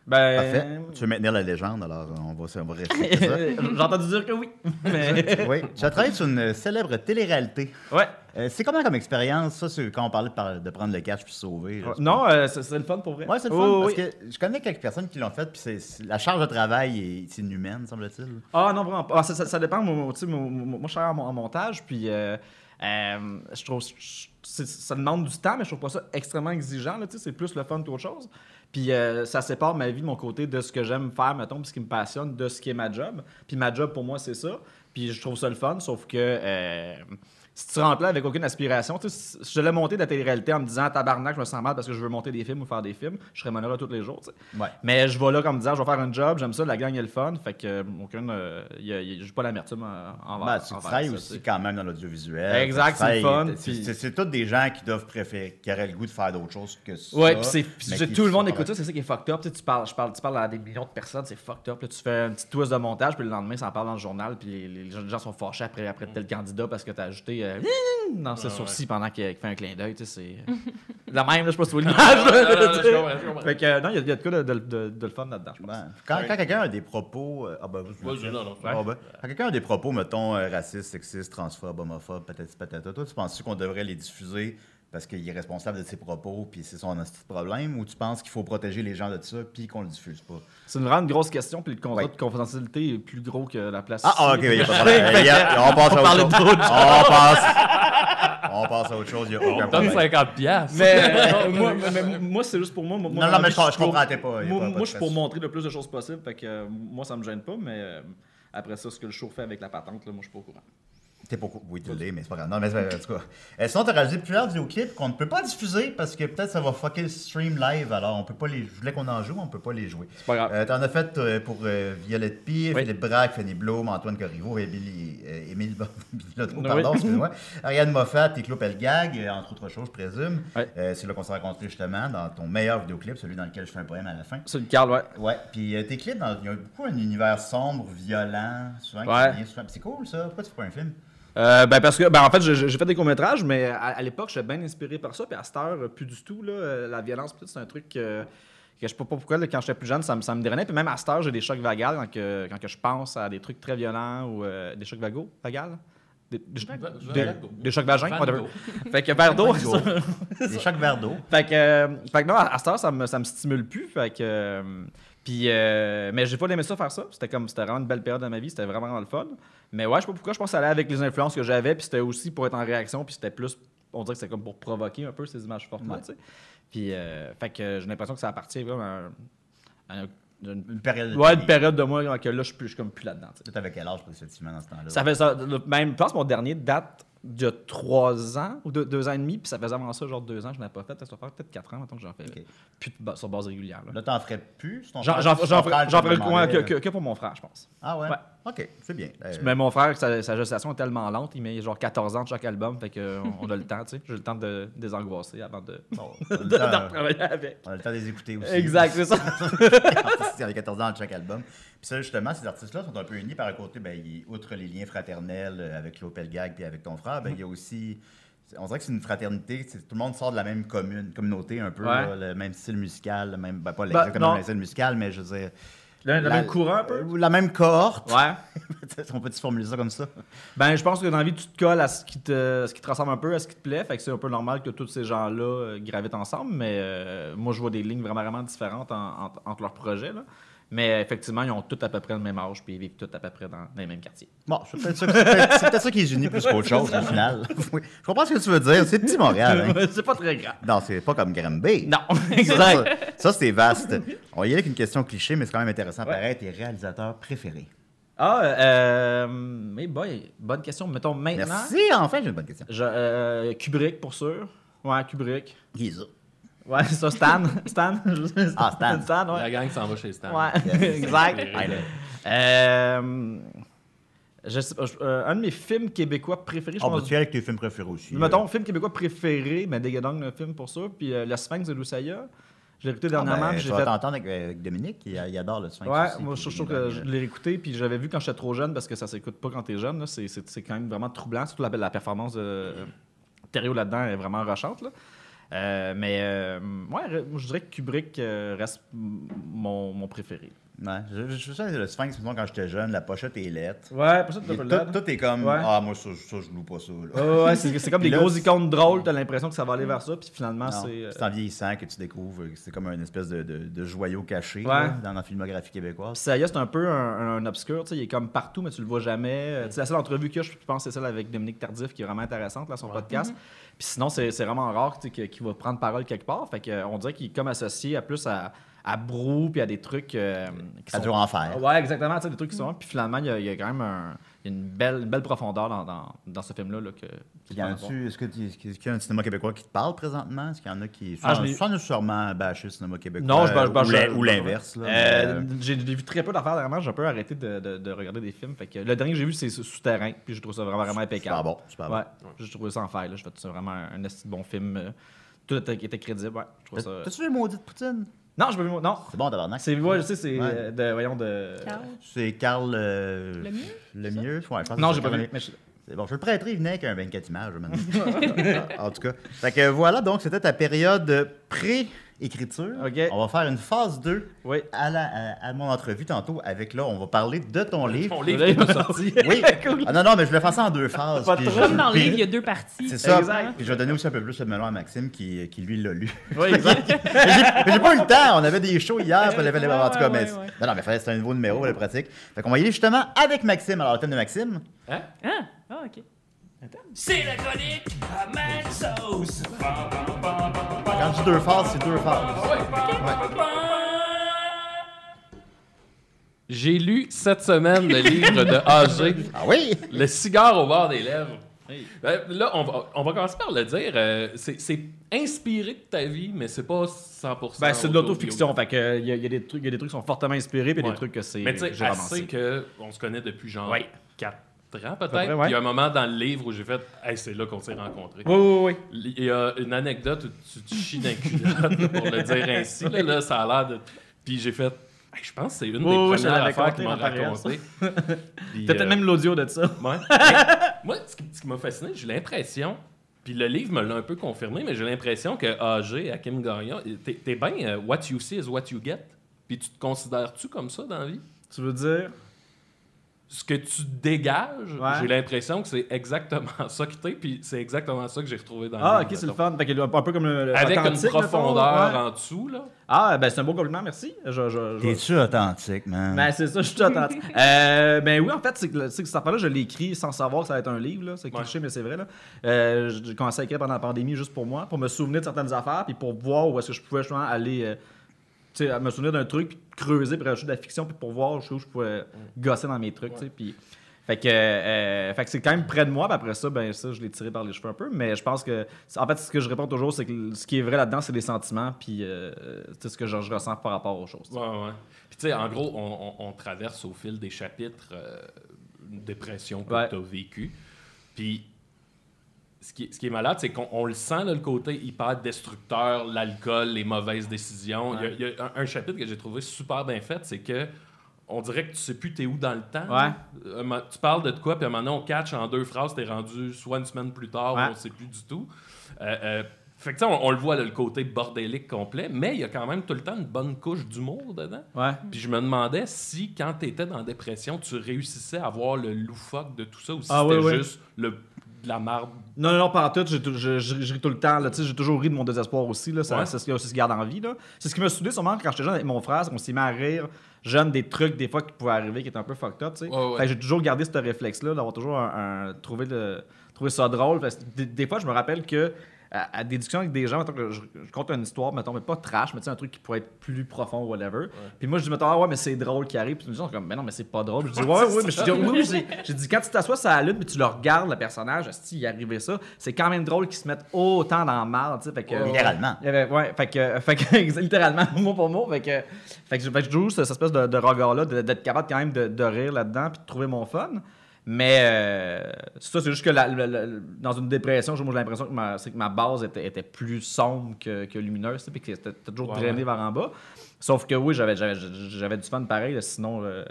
Ben. Parfait. Tu veux maintenir la légende, alors on va, on va respecter ça. (laughs) J'ai entendu dire que oui. (laughs) Mais... Oui, tu as travaillé sur une célèbre télé-réalité. Ouais. Euh, c'est comment comme expérience, ça, quand on parlait de, prendre le cash puis sauver? là, Non, euh, c'est le fun pour vrai. Ouais, c'est le fun. Oh, parce oui. que je connais quelques personnes qui l'ont fait, puis la charge de travail est inhumaine, semble-t-il. Ah non, vraiment pas. Ah, ça, ça- ça dépend. Moi, moi, je travaille en, mon- en montage, puis euh, euh, je trouve je- ça demande du temps, mais je trouve pas ça extrêmement exigeant. C'est plus le fun qu'autre chose. Puis euh, ça sépare ma vie de mon côté de ce que j'aime faire, mettons, puis ce qui me passionne, de ce qui est ma job. Puis ma job, pour moi, c'est ça. Puis je trouve ça le fun, sauf que euh, si tu rentres là avec aucune aspiration, tu sais, si je l'ai monté de la télé-réalité en me disant tabarnak, je me sens mal parce que je veux monter des films ou faire des films, je serais malheureux tous les jours. tu sais. Ouais. Mais je vais là comme disant, je vais faire un job, j'aime ça, la gang est le fun. Fait que euh, aucune. euh, j'ai pas l'amertume euh, envers. Ben, tu travailles aussi quand même dans l'audiovisuel. Exact, c'est le fun, c'est- tous des gens qui doivent préférer, qui auraient le goût de faire d'autres choses que ça. Ouais, puis tout le monde écoute ça, c'est ça qui est fucked up. Tu, sais, tu, parles, je parle, tu parles à des millions de personnes, c'est fucked up. Là, tu fais un petit twist de montage, puis le lendemain, ça en parle dans le journal, puis les, gens- les gens sont fâchés après, après tel candidat parce que t'as ajouté euh, dans ses sourcils pendant qu'il fait un clin d'œil. Tu sais, c'est. (laughs) La même, là, je sais pas si tu vois l'image. Non. Fait que euh, il y, a- il y a de quoi de, de, de- de le fun là-dedans, je pense. Ben, quand quand quelqu'un a des propos. euh, ah ben, non, non. Ah ben, Quand quelqu'un a des propos, mettons, euh, racistes, sexistes, transphobes, homophobes, patati patata, toi, tu penses qu'on devrait les diffuser parce qu'il est responsable de ses propos puis c'est son de problème ou tu penses qu'il faut protéger les gens de ça puis qu'on le diffuse pas? C'est une vraiment grosse question, puis le contrat Ouais. de confidentialité est plus gros que la place. Ah, ah, ok, ici. il y a pas de (laughs) a- on passe à On autre chose. On passe. On passe à autre chose, il y a aucun On donne problème. 50 piastres. Mais (laughs) euh, moi, mais- moi, c'est juste pour moi. moi Non, non, mais je- je comprends, t'es pas- Moi, pas- je suis pour montrer le plus de choses possible. Fait que euh, moi, ça me gêne pas, mais euh, après ça, ce que le show fait avec la patente, là, moi, je suis pas au courant. T'es pas Oui, tu l'es, mais c'est pas grave. Non, mais en tout cas. Euh, sinon, t'as réalisé plusieurs vidéoclips qu'on ne peut pas diffuser parce que peut-être ça va fucker le stream live. Alors, on peut pas les. Je voulais qu'on en joue, mais on peut pas les jouer. C'est pas grave. Euh, T'en as fait euh, pour Violette P, Oui. Philippe Braque, Fanny Blum, Antoine Corriveau, Émile Bo- (laughs) Bilotto, Oui. pardon, excuse-moi. Ariane Moffat et Claude Pelgag, entre autres choses, je présume. Oui. C'est là qu'on s'est rencontrés justement dans ton meilleur vidéoclip, celui dans lequel je fais un poème à la fin. C'est le Carl, ouais. Ouais, puis tes clips, il y a beaucoup un univers sombre, violent, souvent Ouais. C'est cool ça. Pourquoi tu fais pas un film? Euh, ben parce que ben en fait j'ai fait des courts métrages mais à, à l'époque j'étais bien inspiré par ça puis à cette heure euh, plus du tout là euh, la violence peut-être c'est un truc euh, que je sais pas pourquoi là, quand j'étais plus jeune ça, me- ça me drainait puis même à cette heure j'ai des chocs vagales quand, que, quand que je pense à des trucs très violents ou euh, des chocs vagaux vagales? Des, des, des- des chocs vagins whatever. Fait que verre d'eau. (laughs) Des chocs verre d'eau. fait que, euh, fait que non, à, à cette heure, ça me, ça me stimule plus. Fait que, euh, puis, euh, mais j'ai pas aimé ça faire ça. C'était comme, c'était vraiment une belle période de ma vie. C'était vraiment, vraiment le fun. Mais ouais, je sais pas pourquoi. Je pense que ça allait avec les influences que j'avais. Puis c'était aussi pour être en réaction. Puis c'était plus, on dirait que c'était comme pour provoquer un peu ces images fortes-là. Ouais. tu sais. Puis, euh, fait que j'ai l'impression que ça appartient vraiment à, un- à un- une, Une période de ouais, une période de moi que là, je suis plus, je suis comme plus là-dedans. tu avais quel âge, effectivement, dans ce temps-là? Ça fait ça. le- Même, je pense que mon dernier date de trois ans ou de deux ans et demi. Puis ça faisait avant ça, genre deux ans, je n'avais pas fait. Ça doit faire peut-être quatre ans maintenant que j'en fais. Ok. Plus de ba- sur base régulière. là. Là, t'en ferais plus? J'en ferais que, que- que pour mon frère, je pense. Ah ouais? Ouais. OK, c'est bien. Euh, Mais mon frère, sa, sa gestation est tellement lente, il met genre 14 ans de chaque album, fait qu'on on a le temps, tu sais. J'ai le temps de désangoisser avant de, bon, (laughs) on a de, le de temps- retravailler avec. on a le temps de les écouter aussi. Exact, c'est ça. (laughs) Il y a 14 ans de chaque album. Puis ça, justement, ces artistes-là sont un peu unis par un côté, ben, il- outre les liens fraternels euh, avec Claude Pelgag puis avec ton frère, ben, il y a aussi. On dirait que c'est une fraternité, tout le monde sort de la même commune, communauté un peu, Ouais. là, le même style musical, le même, ben, pas Ben, exactement le même style musical, mais je veux dire. Le, le la- même courant un peu? euh, La même cohorte. Ouais. (laughs) On peut-tu formuler ça comme ça? Ben, je pense que dans la vie, tu te colles à ce qui te, ce qui te ressemble un peu, à ce qui te plaît. Fait que c'est un peu normal que tous ces gens-là euh, gravitent ensemble. Mais euh, moi, je vois des lignes vraiment, vraiment différentes en- en- entre leurs projets. Là. Mais effectivement, ils ont tous à peu près le même âge, puis ils vivent tous à peu près dans, dans les mêmes quartiers. Bon, c'est peut-être ça, peut-être ça qui les unit plus qu'autre chose, au final. (laughs) Oui. Je comprends ce que tu veux dire. C'est petit Montréal. hein. (laughs) c'est pas très grave. Non, c'est pas comme Granby. Non, (laughs) exact. ça, ça, c'est vaste. On y aller avec une question cliché, mais c'est quand même intéressant. Ouais. Pareil, tes réalisateurs préférés? Ah, euh, mais boy, bonne question. Mettons maintenant. Merci, enfin, j'ai une bonne question. Je, euh, Kubrick, pour sûr. Ouais, Kubrick. Est ça? Ouais, ça, Stan. Stan? (laughs) Ah, Stan. Stan, ouais. La gang s'en va chez Stan. Ouais, (laughs) (laughs) exact. Ah. Euh, je sais pas, je- euh, un de mes films québécois préférés, je On va pense. tu y aller avec tes films préférés aussi. Mettons, film québécois préféré, mais Dégadong, le film pour ça. Puis euh, Le Sphinx de Lusaya. Je l'ai écouté Ah, dernièrement. ben, tu j'ai vas fait. t'entendre avec, avec Dominique, il, il adore le Sphinx Ouais, aussi, moi je trouve que je l'ai écouté, puis j'avais vu quand j'étais trop jeune parce que ça s'écoute pas quand t'es jeune. là. C'est- C'est c'est quand même vraiment troublant. Surtout la, la performance de euh, Thériault là-dedans est vraiment rochante. Là. Euh, mais euh, ouais, je dirais que Kubrick euh, reste mon préféré. Ouais, je, je, je sais, le Sphinx, quand j'étais jeune, la pochette est lettre. Ouais, ça, Tout, tout est comme, Ouais. ah, moi, ça, ça, je loue pas ça. Ouais, ouais, c'est c'est comme (laughs) des grosses c'est- icônes drôles, t'as l'impression que ça va aller vers ça, puis finalement, c'est. euh, C'est en vieillissant que tu découvres que c'est comme une espèce de, de, de joyau caché Ouais. là, dans la filmographie québécoise. Saya, c'est un peu un, un obscur, tu sais, il est comme partout, mais tu le vois jamais. Euh, tu sais, la seule entrevue que je pense, c'est celle avec Dominique Tardif, qui est vraiment intéressante, là, son podcast. Puis sinon, c'est c'est vraiment rare qu'il va prendre parole quelque part. Fait que, euh, on dirait qu'il est comme associé à plus à, à Brou, puis à des trucs euh, qui Ça dure en fer. Ouais, exactement, des trucs qui sont. Puis finalement, il y a, il y a quand même un- il y a une, belle, une belle profondeur dans, dans, dans ce film-là. Là, que, Est-ce que tu- est-ce qu'il y a un cinéma québécois qui te parle présentement? Est-ce qu'il y en a qui. Ah, sans, je l'ai- sans nécessairement bâcher le cinéma québécois. Non, je, je, ou je- l'in- je- Ou l'inverse. Euh, euh, j'ai vu très peu d'affaires dernièrement. J'ai un peu arrêté de, de- de regarder des films. Fait que le dernier que j'ai vu, c'est Souterrain. Puis je trouve ça vraiment, vraiment impeccable. Super bon, super bon. Ouais, j'ai trouvé ça en faire. Là. Je fais c'est vraiment un, un bon film. euh, Tout était, était crédible. Ouais, je trouve ça... T'as-tu vu Maudite Poutine? Non, je peux Non. C'est bon, tabarnak. C'est, ouais, je sais, c'est Ouais. euh, de, voyons, de... Carl? C'est Carl. euh, Le mieux? Le mieux? Ouais, je pense Non, j'ai pas vu. mais je- C'est bon, je le prêterai, il venait avec un 24 images maintenant. (laughs) en tout cas. Fait que voilà, donc c'était ta période pré-écriture. OK. On va faire une phase 2 Oui. à, la, à, à mon entrevue tantôt. Avec là, on va parler de ton livre. Ton livre qui est pas sorti. (laughs) Oui. (laughs) Ah non, non, mais je vais faire ça en deux phases. Pas trop. Comme dans le livre, il y a deux parties. C'est ça. Exact. Puis je vais donner aussi un peu plus le melon à Maxime qui, qui lui l'a lu. Oui, (laughs) exact. Mais j'ai pas eu le temps. On avait des shows hier. Fallait, fallait, Ouais, en tout cas, ouais, mais. ouais, ouais. Non, non, mais fallait, c'est un nouveau numéro, la pratique. Fait qu'on va y aller justement avec Maxime. Alors, le thème de Maxime. Hein? Ah, ah, ok. C'est la chronique à Mad Sauce. Quand je dis deux phases, c'est deux phases. J'ai lu cette semaine le livre de AG, (laughs) Ah oui? Le cigare au bord des lèvres. Euh, là, on va, on va commencer par le dire. euh, c'est c'est inspiré de ta vie, mais c'est pas 100%. Ben, c'est de l'autofiction. Fait que, il y, a- il y a des trucs, il y a des trucs qui sont fortement inspirés, puis il y a Ouais. des trucs que c'est Mais tu sais, j'ai assez romancé. qu'on se connaît depuis genre Ouais. 4 ans peut-être. ouais. Il y a un moment dans le livre où j'ai fait Hey, c'est là qu'on s'est rencontrés. Oui, oui, oui. Il y a une anecdote où tu te chies d'un culotte, pour le dire ainsi. Là, là, ça a l'air de. Puis j'ai fait Hey, je pense que c'est une des oui, premières affaires qu'il m'a raconté. (laughs) T'as peut-être euh, même l'audio de ça. Ouais. (laughs) Moi, ce qui, qui m'a fasciné, j'ai l'impression, puis le livre me l'a un peu confirmé, mais j'ai l'impression que AG, Hakim Gagnon, t'es t'es bien euh, what you see is what you get. Puis tu te considères-tu comme ça dans la vie? Tu veux dire? Ce que tu dégages, Ouais. j'ai l'impression que c'est exactement (laughs) ça que t'es, puis c'est exactement ça que j'ai retrouvé dans Ah, le ok, c'est le fun. Fait que, un peu comme le. le Avec une profondeur ouais. en dessous, là. Ah, ben c'est un beau compliment, merci. Je, je, je- T'es-tu authentique, man? Ben, c'est ça, je suis authentique. (laughs) euh, ben oui, en fait, c'est que, que cette affaire-là, je l'ai écrit sans savoir que ça va être un livre. là. C'est Ouais. cliché, mais c'est vrai. Là. Euh, j'ai commencé à écrire pendant la pandémie juste pour moi, pour me souvenir de certaines affaires, puis pour voir où est-ce que je pouvais justement aller. euh, sais, me souvenir d'un truc, puis creuser, puis rajouter de la fiction, puis pour voir où je pouvais gosser dans mes trucs. tu sais, Puis, fait que, euh, fait que c'est quand même près de moi, puis après ça, ben ça, je l'ai tiré par les cheveux un peu. Mais je pense que, en fait, ce que je réponds toujours, c'est que ce qui est vrai là-dedans, c'est les sentiments, puis euh, c'est ce que je, je ressens par rapport aux choses. Ouais, ouais. Puis tu sais, en gros, on, on- on traverse au fil des chapitres euh, une dépression que Ouais. tu as vécue. Puis ce qui, est- ce qui est malade, c'est qu'on on le sent, là, le côté hyper destructeur, l'alcool, les mauvaises décisions. Il y a- Il y a, un, un chapitre que j'ai trouvé super bien fait, c'est que on dirait que tu sais plus t'es où dans le temps. Ouais. Tu parles de quoi, puis à un moment donné, on catch en deux phrases, t'es rendu soit une semaine plus tard, Ouais. ou on sait plus du tout. Euh, euh, fait que on, on le voit, là, le côté bordélique complet, mais il y a quand même tout le temps une bonne couche d'humour dedans. Ouais. Puis je me demandais si, quand tu étais dans la dépression, tu réussissais à voir le loufoque de tout ça ou si Ah, c'était oui, oui. juste le de la marde. Non, non, non, pas en tout. Je, je- je ris tout le temps. J'ai toujours ri de mon désespoir aussi. là. Ça- Ouais. C'est ce qui c'est ce qui garde en vie. là. C'est ce qui m'a soudé sûrement quand j'étais jeune avec mon frère. qu'on s'est mis à rire jeune des trucs des fois qui pouvaient arriver qui étaient un peu fucked up. tu sais. Ouais, J'ai toujours gardé ce réflexe-là d'avoir toujours un, un- trouvé, le, trouvé ça drôle. Des fois, je me rappelle que à, à des discussions avec des gens, mettons que je, je compte une histoire, mettons, mais pas trash, mais tu sais, un truc qui pourrait être plus profond, whatever. Puis moi, je dis, mettons, ah ouais, mais c'est drôle qui arrive. Puis les gens sont comme, mais non, mais c'est pas drôle. Je dis, (laughs) ouais, ouais, mais je dis, oui, oui, j'ai- dit, quand tu t'assois sur la lune, puis tu le regardes, le personnage, si il arrivait ça, c'est quand même drôle qu'ils se mettent autant dans le mal, tu sais. Fait que, Littéralement. il y avait- ouais, fait que, fait que (laughs) littéralement, (laughs) mot pour mot. Fait que, fait que, je- fait que je joue cette espèce de, de regard-là, d'être capable quand même de, de rire là-dedans, puis de trouver mon fun. Mais euh, ça, c'est juste que la- la- la- dans une dépression, j'ai l'impression que ma, c'est que ma base était, était plus sombre que, que lumineuse, tu puis que c'était toujours Ouais, drainé ouais. vers en bas. Sauf que oui, j'avais, du fun pareil, là, sinon euh,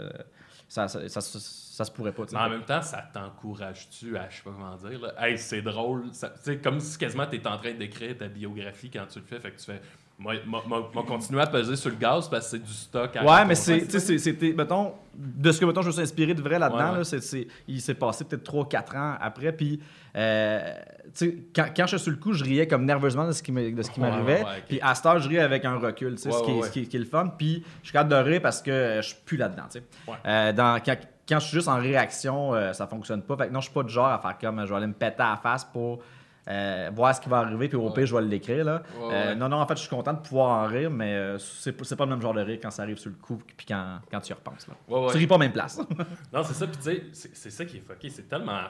ça, ça, ça, se pourrait pas. tu. Mais en même temps, ça t'encourage-tu à, je sais pas comment dire, là, hey, c'est drôle. Tu sais, comme si quasiment t'es en train d'écrire ta biographie quand tu le fais. Fait que tu fais, moi, moi, moi- moi, continuer à peser sur le gaz parce que c'est du stock à Ouais, mais c'était, mettons, de ce que, mettons, je me suis inspiré de vrai là-dedans, Ouais, ouais. là, c'est, c'est- il s'est passé peut-être 3-4 ans après, puis, euh, quand, quand je suis sur le coup, je riais comme nerveusement de ce qui, me- de ce qui Ouais, m'arrivait, ouais, ouais, ok. puis à cette heure, je ris avec un recul, ce, qui est, ce, qui est, ce qui est le fun, puis je suis capable de rire parce que je suis plus là-dedans. Euh, dans, quand, quand je suis juste en réaction, euh, ça fonctionne pas, fait que non, je suis pas du genre à faire comme, je vais aller me péter à la face pour... euh, voir ce qui va arriver, puis au pire, je vais l'écrire. Là. Ouais, Euh, ouais. non, non, en fait, je suis content de pouvoir en rire, mais euh, c'est pas- le même genre de rire quand ça arrive sur le coup, puis quand, quand tu y repenses. Là. Ouais, ouais. Tu ris pas à même place. (laughs) Non, c'est ça. Puis tu sais, c'est- ça qui est fucké. C'est tellement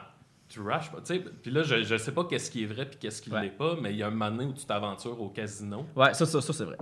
trash. Tu sais, puis là, je, je sais pas qu'est-ce qui est vrai puis qu'est-ce qui Ouais. l'est pas, mais il y a un moment donné où tu t'aventures au casino. ouais, ça, ça, ça c'est vrai.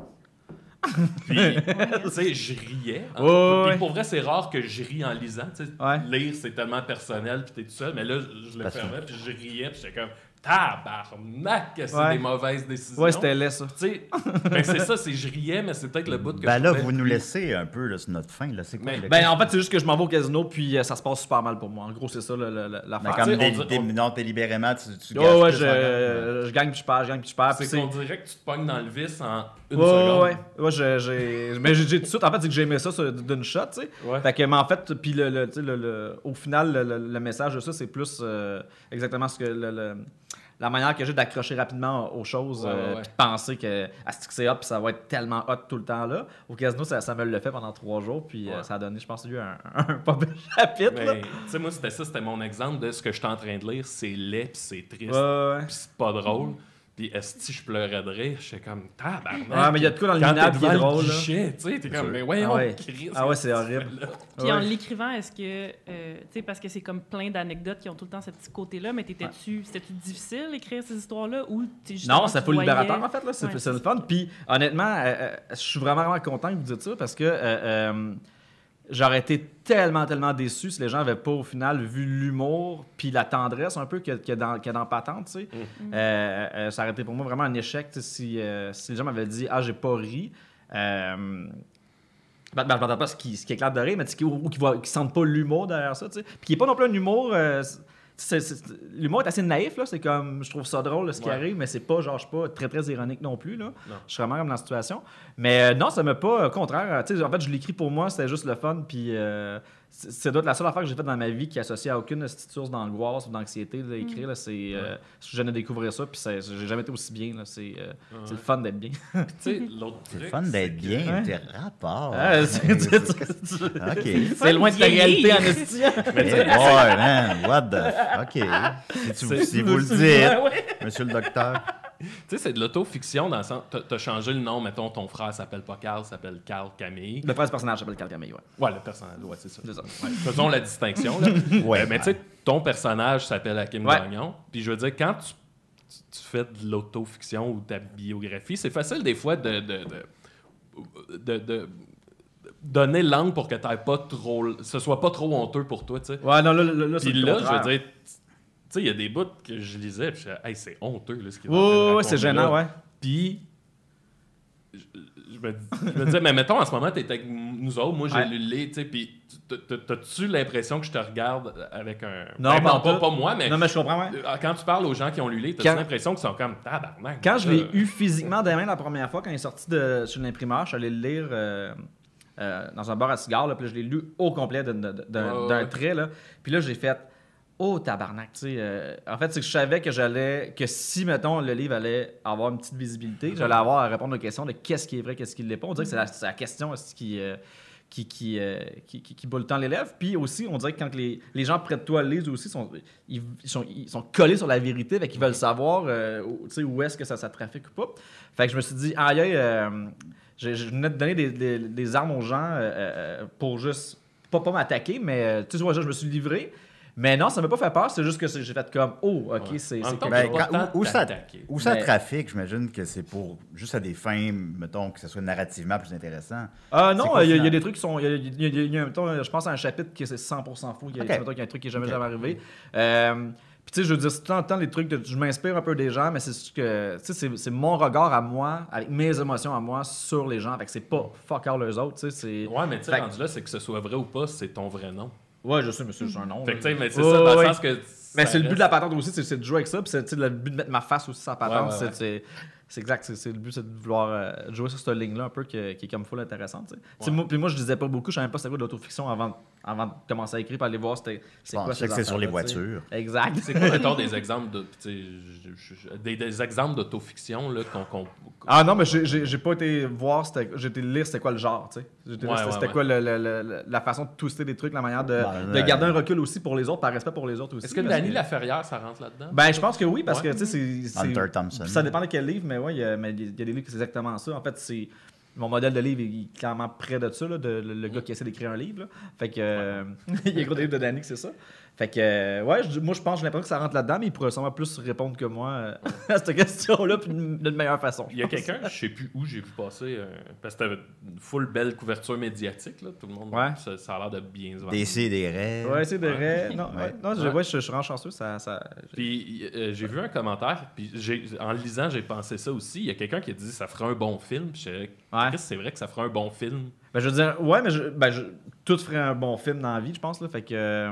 Puis, (laughs) tu sais, je riais. Ouais, ouais, Puis ouais. pour vrai, c'est rare que je ris en lisant. tu sais. Ouais. Lire, c'est tellement personnel, puis t'es tout seul. Mais là, je, je le fermais, puis je riais, puis j'étais comme, tabarnak, que c'est Ouais. des mauvaises décisions. Ouais, c'était laid, ça. Tu sais, ben, c'est ça, c'est je riais, mais c'est peut-être le bout que Ben je là, vous nous laissez un peu là, sur notre fin. Là. C'est quoi Mais- le Ben, en fait, c'est juste que je m'en vais au casino, puis euh, ça se passe super mal pour moi. En gros, c'est ça Ben, l'affaire. comme dé- on dé- on- non, délibérément, tu, tu Ouais, gages ouais, je, encore. je gagne puis je perds, je gagne puis je perds. C'est qu'on dirait que tu te pognes dans le vis en une Ouais, seconde. ouais, ouais, j'ai, mais j'ai, tout de suite, en fait, c'est que j'aimais ça d'une shot, tu sais. Ouais. Fait que, mais en fait, puis le, le- le- le- au final, le, message de ça, c'est plus euh, exactement ce que la manière que j'ai d'accrocher rapidement aux choses, Ouais, euh, de penser que à c'est hot, puis ça va être tellement hot tout le temps là. Au casino, ça, ça me le fait pendant trois jours, puis euh, ça a donné, je pense, à un, (laughs) un pas bel chapitre. là. Mais, tu sais, moi, c'était ça, c'était mon exemple de ce que je suis en train de lire. C'est laid, puis c'est triste, puis c'est pas drôle. Puis esti, je pleurais de rire. J'étais comme, tabarnak. Ouais, mais il y a de quoi dans le minable qui est le drôle, guichet, tu sais, t'es comme, mais voyons, Ah ouais. Christ, Ah ouais, c'est horrible. Puis en Ouais. l'écrivant, est-ce que. euh, tu sais, parce que c'est comme plein d'anecdotes qui ont tout le temps ce petit côté-là, mais t'étais-tu. C'était-tu difficile d'écrire ces histoires-là ou t'es justement. Non, c'est pas voyais- libérateur en fait, là. C'est Ouais, le fun. Puis honnêtement, euh, euh, je suis vraiment, vraiment content que vous dites ça parce que euh, euh, j'aurais été tellement, tellement déçu si les gens n'avaient pas au final vu l'humour puis la tendresse un peu qu'il y, a- y dans, qu'il y a dans Patente, tu sais. Euh, euh, ça aurait été pour moi vraiment un échec tu sais, si, euh, si les gens m'avaient dit « Ah, j'ai pas ri euh, ben, ben, je m'entends pas ce qui, ce qui éclate de rire, mais tu sais, qui- ou, ou qui, qui sentent pas l'humour derrière ça, tu sais. Puis qui est pas non plus un humour... L'humour est assez naïf, là. C'est comme, je trouve ça drôle, là, ce qui arrive, mais c'est pas, genre, je suis pas très, très ironique non plus, là. Non. Je suis vraiment comme dans la situation. Mais euh, non, ça m'a pas, au contraire, euh, tu sais, en fait, je l'écris pour moi, c'était juste le fun, puis euh, c'est doit être la seule affaire que j'ai faite dans ma vie qui est associée à aucune source d'angoisse ou d'anxiété, d'écrire, là. C'est, euh, je viens de découvrir ça, puis c'est- j'ai jamais été aussi bien, là. C'est euh, c'est le fun d'être bien. Tu sais, l'autre C'est le fun d'être que- bien, Ouais. tes rapports. Ah, c'est- Ouais, loin de ta réalité en esti. (laughs) Eh man, what the... OK. Si, tu- C'est- si vous le dites, Ouais, ouais. monsieur le docteur. Tu sais, c'est de l'autofiction dans le sens. T'as changé le nom, mettons, ton frère s'appelle pas Carl, s'appelle Carl Camille. Le frère du personnage s'appelle Carl Camille, ouais. Ouais, le personnage, ouais, c'est ça. C'est ça. Ouais, Faisons la distinction, là. (laughs) Ouais. Euh, mais tu sais, ton personnage s'appelle Hakim Ouais. Gagnon. Puis je veux dire, quand tu, tu- tu fais de l'autofiction ou ta biographie, c'est facile des fois de. de, de, donner l'angle pour que t'aies pas trop ce soit pas trop honteux pour toi tu sais Ouais, non, là, là, là, là je veux dire sais il y a des bouts que je lisais puis je disais, hey c'est honteux là ce qu'ils ont ouais, c'est gênant, ouais. puis je, je me, je me disais, mais mettons, en ce moment, t'es avec nous autres, moi, j'ai Ouais. lu le tu sais, puis t'as-tu l'impression que je te regarde avec un... Non, Ben, pas pas, pas moi, mais Non, mais je comprends, ouais. euh, quand tu parles aux gens qui ont lu le livre, Quand- t'as l'impression qu'ils sont comme tabarnak. Quand je l'ai Euh, eu physiquement des mains la première fois, quand il est sorti de, sur l'imprimeur, je suis allé le lire euh, euh, dans un bar à cigares, là, puis là, je l'ai lu au complet d'un trait. Là. Puis là, j'ai fait Oh, tabarnak, tu sais. euh, en fait, c'est que je savais que j'allais. Que si, mettons, le livre allait avoir une petite visibilité, j'allais avoir à répondre aux questions de qu'est-ce qui est vrai, qu'est-ce qui ne l'est pas. On dirait que c'est la, la question qui. euh, qui, qui, euh, qui, qui, qui bat le temps l'élève. Puis aussi, on dirait que quand les, les gens près de toi le lisent aussi, sont, ils, ils sont, ils sont collés sur la vérité, fait qu'ils veulent savoir euh, où, où est-ce que ça, ça trafique ou pas. Fait que je me suis dit, aïe, aïe, je, je venais de donner des, des- des armes aux gens pour juste, pas, pas m'attaquer, mais tu ouais, je me suis livré. Mais non, ça m'a pas fait peur, c'est juste que j'ai fait comme, oh, ok, Ouais. c'est. Quelque Ben, quand- où, où ça, où ça Mais- trafique, j'imagine que c'est pour juste à des fins, mettons, que ce soit narrativement plus intéressant. Ah C'est non, il y, a- y des trucs qui sont. il y a- il y a- il y a- il y a, mettons, je pense à un chapitre qui est 100% faux. Il y a, Ok. mettons, qu'il y a un truc qui est jamais, jamais arrivé. Euh, puis tu sais, je veux dire, c'est tout le temps les trucs de. Je m'inspire un peu des gens, mais c'est juste que. Tu sais, c'est- mon regard à moi, avec mes émotions à moi sur les gens. Fait que c'est pas fuck all les autres, tu sais. c'est- Ouais, mais tu sais, rendu là, c'est que ce soit vrai ou pas, c'est ton vrai nom. Ouais, je sais, mais c'est juste un nom. Fait là. que, tu sais, mais c'est ça, dans ouais. le sens que. Mais c'est le but de la patente aussi, c'est- c'est de jouer avec ça. Puis c'est le but de mettre ma face aussi sur la patente. Ouais, ouais, ouais. c'est- c'est- C'est exact, c'est- c'est le but, c'est de vouloir euh, jouer sur cette ligne-là un peu qui est comme full intéressante. Ouais. moi, puis moi, je disais pas beaucoup, je savais même pas c'était quoi de l'autofiction avant, avant de commencer à écrire, puis aller voir c'était c'est Bon, quoi je sais ces que c'est sur les voitures. Exact. C'est quoi, mettons, (laughs) des exemples de. des, des exemples d'autofiction, là, qu'on. qu'on- Ah non, mais j'ai- pas été voir, c'était- j'ai été lire c'était quoi le genre, tu sais. J'ai été lire Ouais, c'était ouais, c'était ouais. quoi le- le- la façon de twister des trucs, la manière de, Ben, de ouais. garder un recul aussi pour les autres, par respect pour les autres aussi. Est-ce que Danny Laferrière, ça rentre là-dedans? Ben, je pense que oui, parce Ouais. que, tu sais, c'est- c'est... Hunter Thompson. Ça dépend de quel livre, mais ouais, il y a, mais il y a des livres qui c'est exactement ça. En fait, c'est... Mon modèle de livre est clairement près de ça, là, de, le, le gars qui essaie d'écrire un livre. là. Fait que... euh, (laughs) il y a gros des livres de Danny c'est ça. Fait que, euh, ouais, je- moi, je pense, j'ai l'impression que ça rentre là-dedans, mais il pourrait sûrement plus répondre que moi euh, (laughs) à cette question-là, puis d'une meilleure façon. Il y a quelqu'un, je sais plus où j'ai vu passer, euh, parce que c'était une full belle couverture médiatique, là, tout le monde. Ouais. Ça, ça a l'air de bien se vendre. Des C, des raies. Ouais, c'est de vrai. Non, (laughs) Ouais. ouais. non je, Ouais. ouais, je, je suis vraiment chanceux. Ça, ça... Puis euh, j'ai vu un commentaire, puis en le lisant, j'ai pensé ça aussi. Il y a quelqu'un qui a dit ça ferait un bon film. Puis je Ouais. Chris, c'est vrai que ça ferait un bon film. Ben, je veux dire, ouais, mais je, ben, je- tout ferait un bon film dans la vie, je pense. Là, fait que. euh,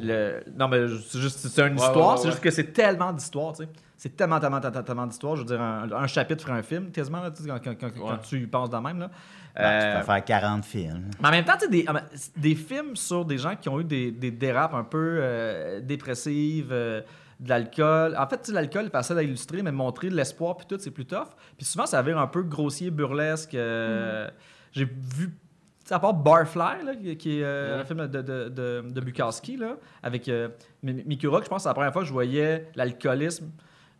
le, non, mais c'est juste c'est une Ouais, histoire, ouais, c'est juste que c'est tellement d'histoires, tu sais. C'est tellement, tellement, tellement, tellement d'histoires. Je veux dire, un, un chapitre ferait un film, quasiment, là, quand, tu y penses de même. Là. Ben, Euh, tu peux faire 40 films. mais en même temps, tu sais, des, ah, des films sur des gens qui ont eu des, des dérapes un peu euh, dépressives, euh, de l'alcool. En fait, tu sais, l'alcool est facile à illustrer, mais montrer de l'espoir puis tout, c'est plus tough. Puis souvent, ça vire un peu grossier, burlesque. euh, J'ai vu, à part Barfly, là, qui, est euh, Ouais. un film de, de, de, de Bukowski, là, avec euh, je pense que c'est la première fois que je voyais l'alcoolisme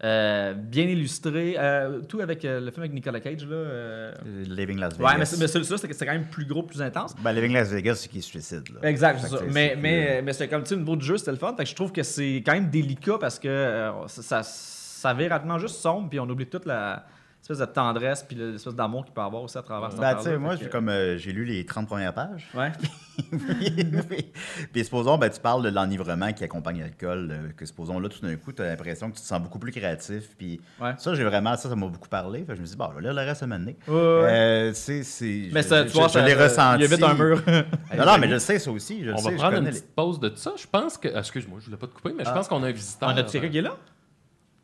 euh, bien illustré. euh, tout avec euh, le film avec Nicolas Cage, là. euh, Living Las Vegas. Ouais, mais, c'est- mais celui-là, c'était quand même plus gros, plus intense. Ben, Living Las Vegas, c'est qui se suicide. Là. Exact, c'est ça. c'est- Mais, c'est mais, mais c'est comme, tu sais, au niveau du jeu, c'était le fun. Fait que je trouve que c'est quand même délicat parce que euh, ça, ça, ça vire rapidement juste sombre, puis on oublie toute la espèce de tendresse, puis l'espèce d'amour qu'il peut avoir aussi à travers cette Ben, tu sais, moi, que- comme euh, j'ai lu les 30 premières pages. Ouais. (laughs) puis, puis supposons, ben, tu parles de l'enivrement qui accompagne l'alcool, euh, que supposons là, tout d'un coup, tu as l'impression que tu te sens beaucoup plus créatif. Puis Ouais. ça, j'ai vraiment, ça, ça m'a beaucoup parlé. Fait je me suis dit, bon, je vais lire le reste à un moment donné. Euh, Mais je, ça, je- tu vois, je ça- l'ai ça- ressenti. Il y a vite un mur. (laughs) Non, non, mais je le sais, ça aussi. Je On va je prendre une les- petite pause de ça. Je pense que. Excuse-moi, je voulais pas te couper, mais je Ah. pense qu'on a un visiteur. On a-tu quelqu'un qui est là?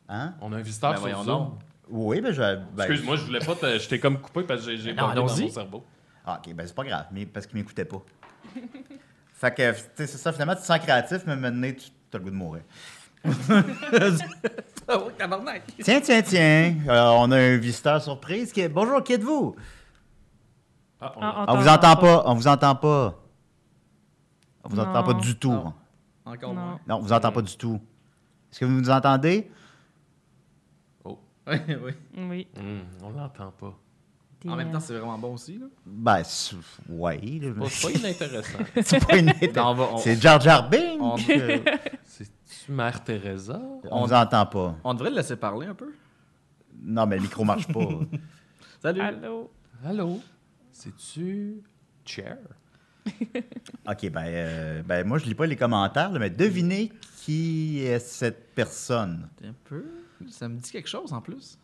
Hein? On a un visiteur Ben sur Zoom. Oui, ben, je. ben, Excuse-moi, je voulais pas te. Je t'ai comme coupé parce que j'ai Ben bugué dans mon cerveau. Ah, ok, ben c'est pas grave, mais parce qu'il m'écoutait pas. (laughs) fait que, tu sais, c'est ça, finalement, tu te sens créatif, mais maintenant, tu as le goût de mourir. (laughs) (laughs) Tabarnak! Tiens, tiens, tiens, euh, on a un visiteur surprise. Qui est... Bonjour, qui êtes-vous? Ah, on Ah, On vous entend pas, on vous entend pas. On vous entend pas du tout. Non. Encore Non. moins. Non, on vous entend pas du tout. Est-ce que vous nous entendez? (laughs) Oui, oui. Oui. Hum, on l'entend pas. En même temps, c'est vraiment bon aussi. Là. Ben, c'est- ouais. là, Pas, pas inintéressant. (laughs) C'est pas on- C'est Jar Jar on- Euh, (laughs) C'est-tu Mère Teresa? on vous entend pas. On devrait le laisser parler un peu. Non, mais le micro marche pas. Salut! Allô? Allô? C'est-tu Cher? OK, ben, euh, ben moi, je lis pas les commentaires, là, mais devinez qui est cette personne. Un peu. Ça me dit quelque chose en plus.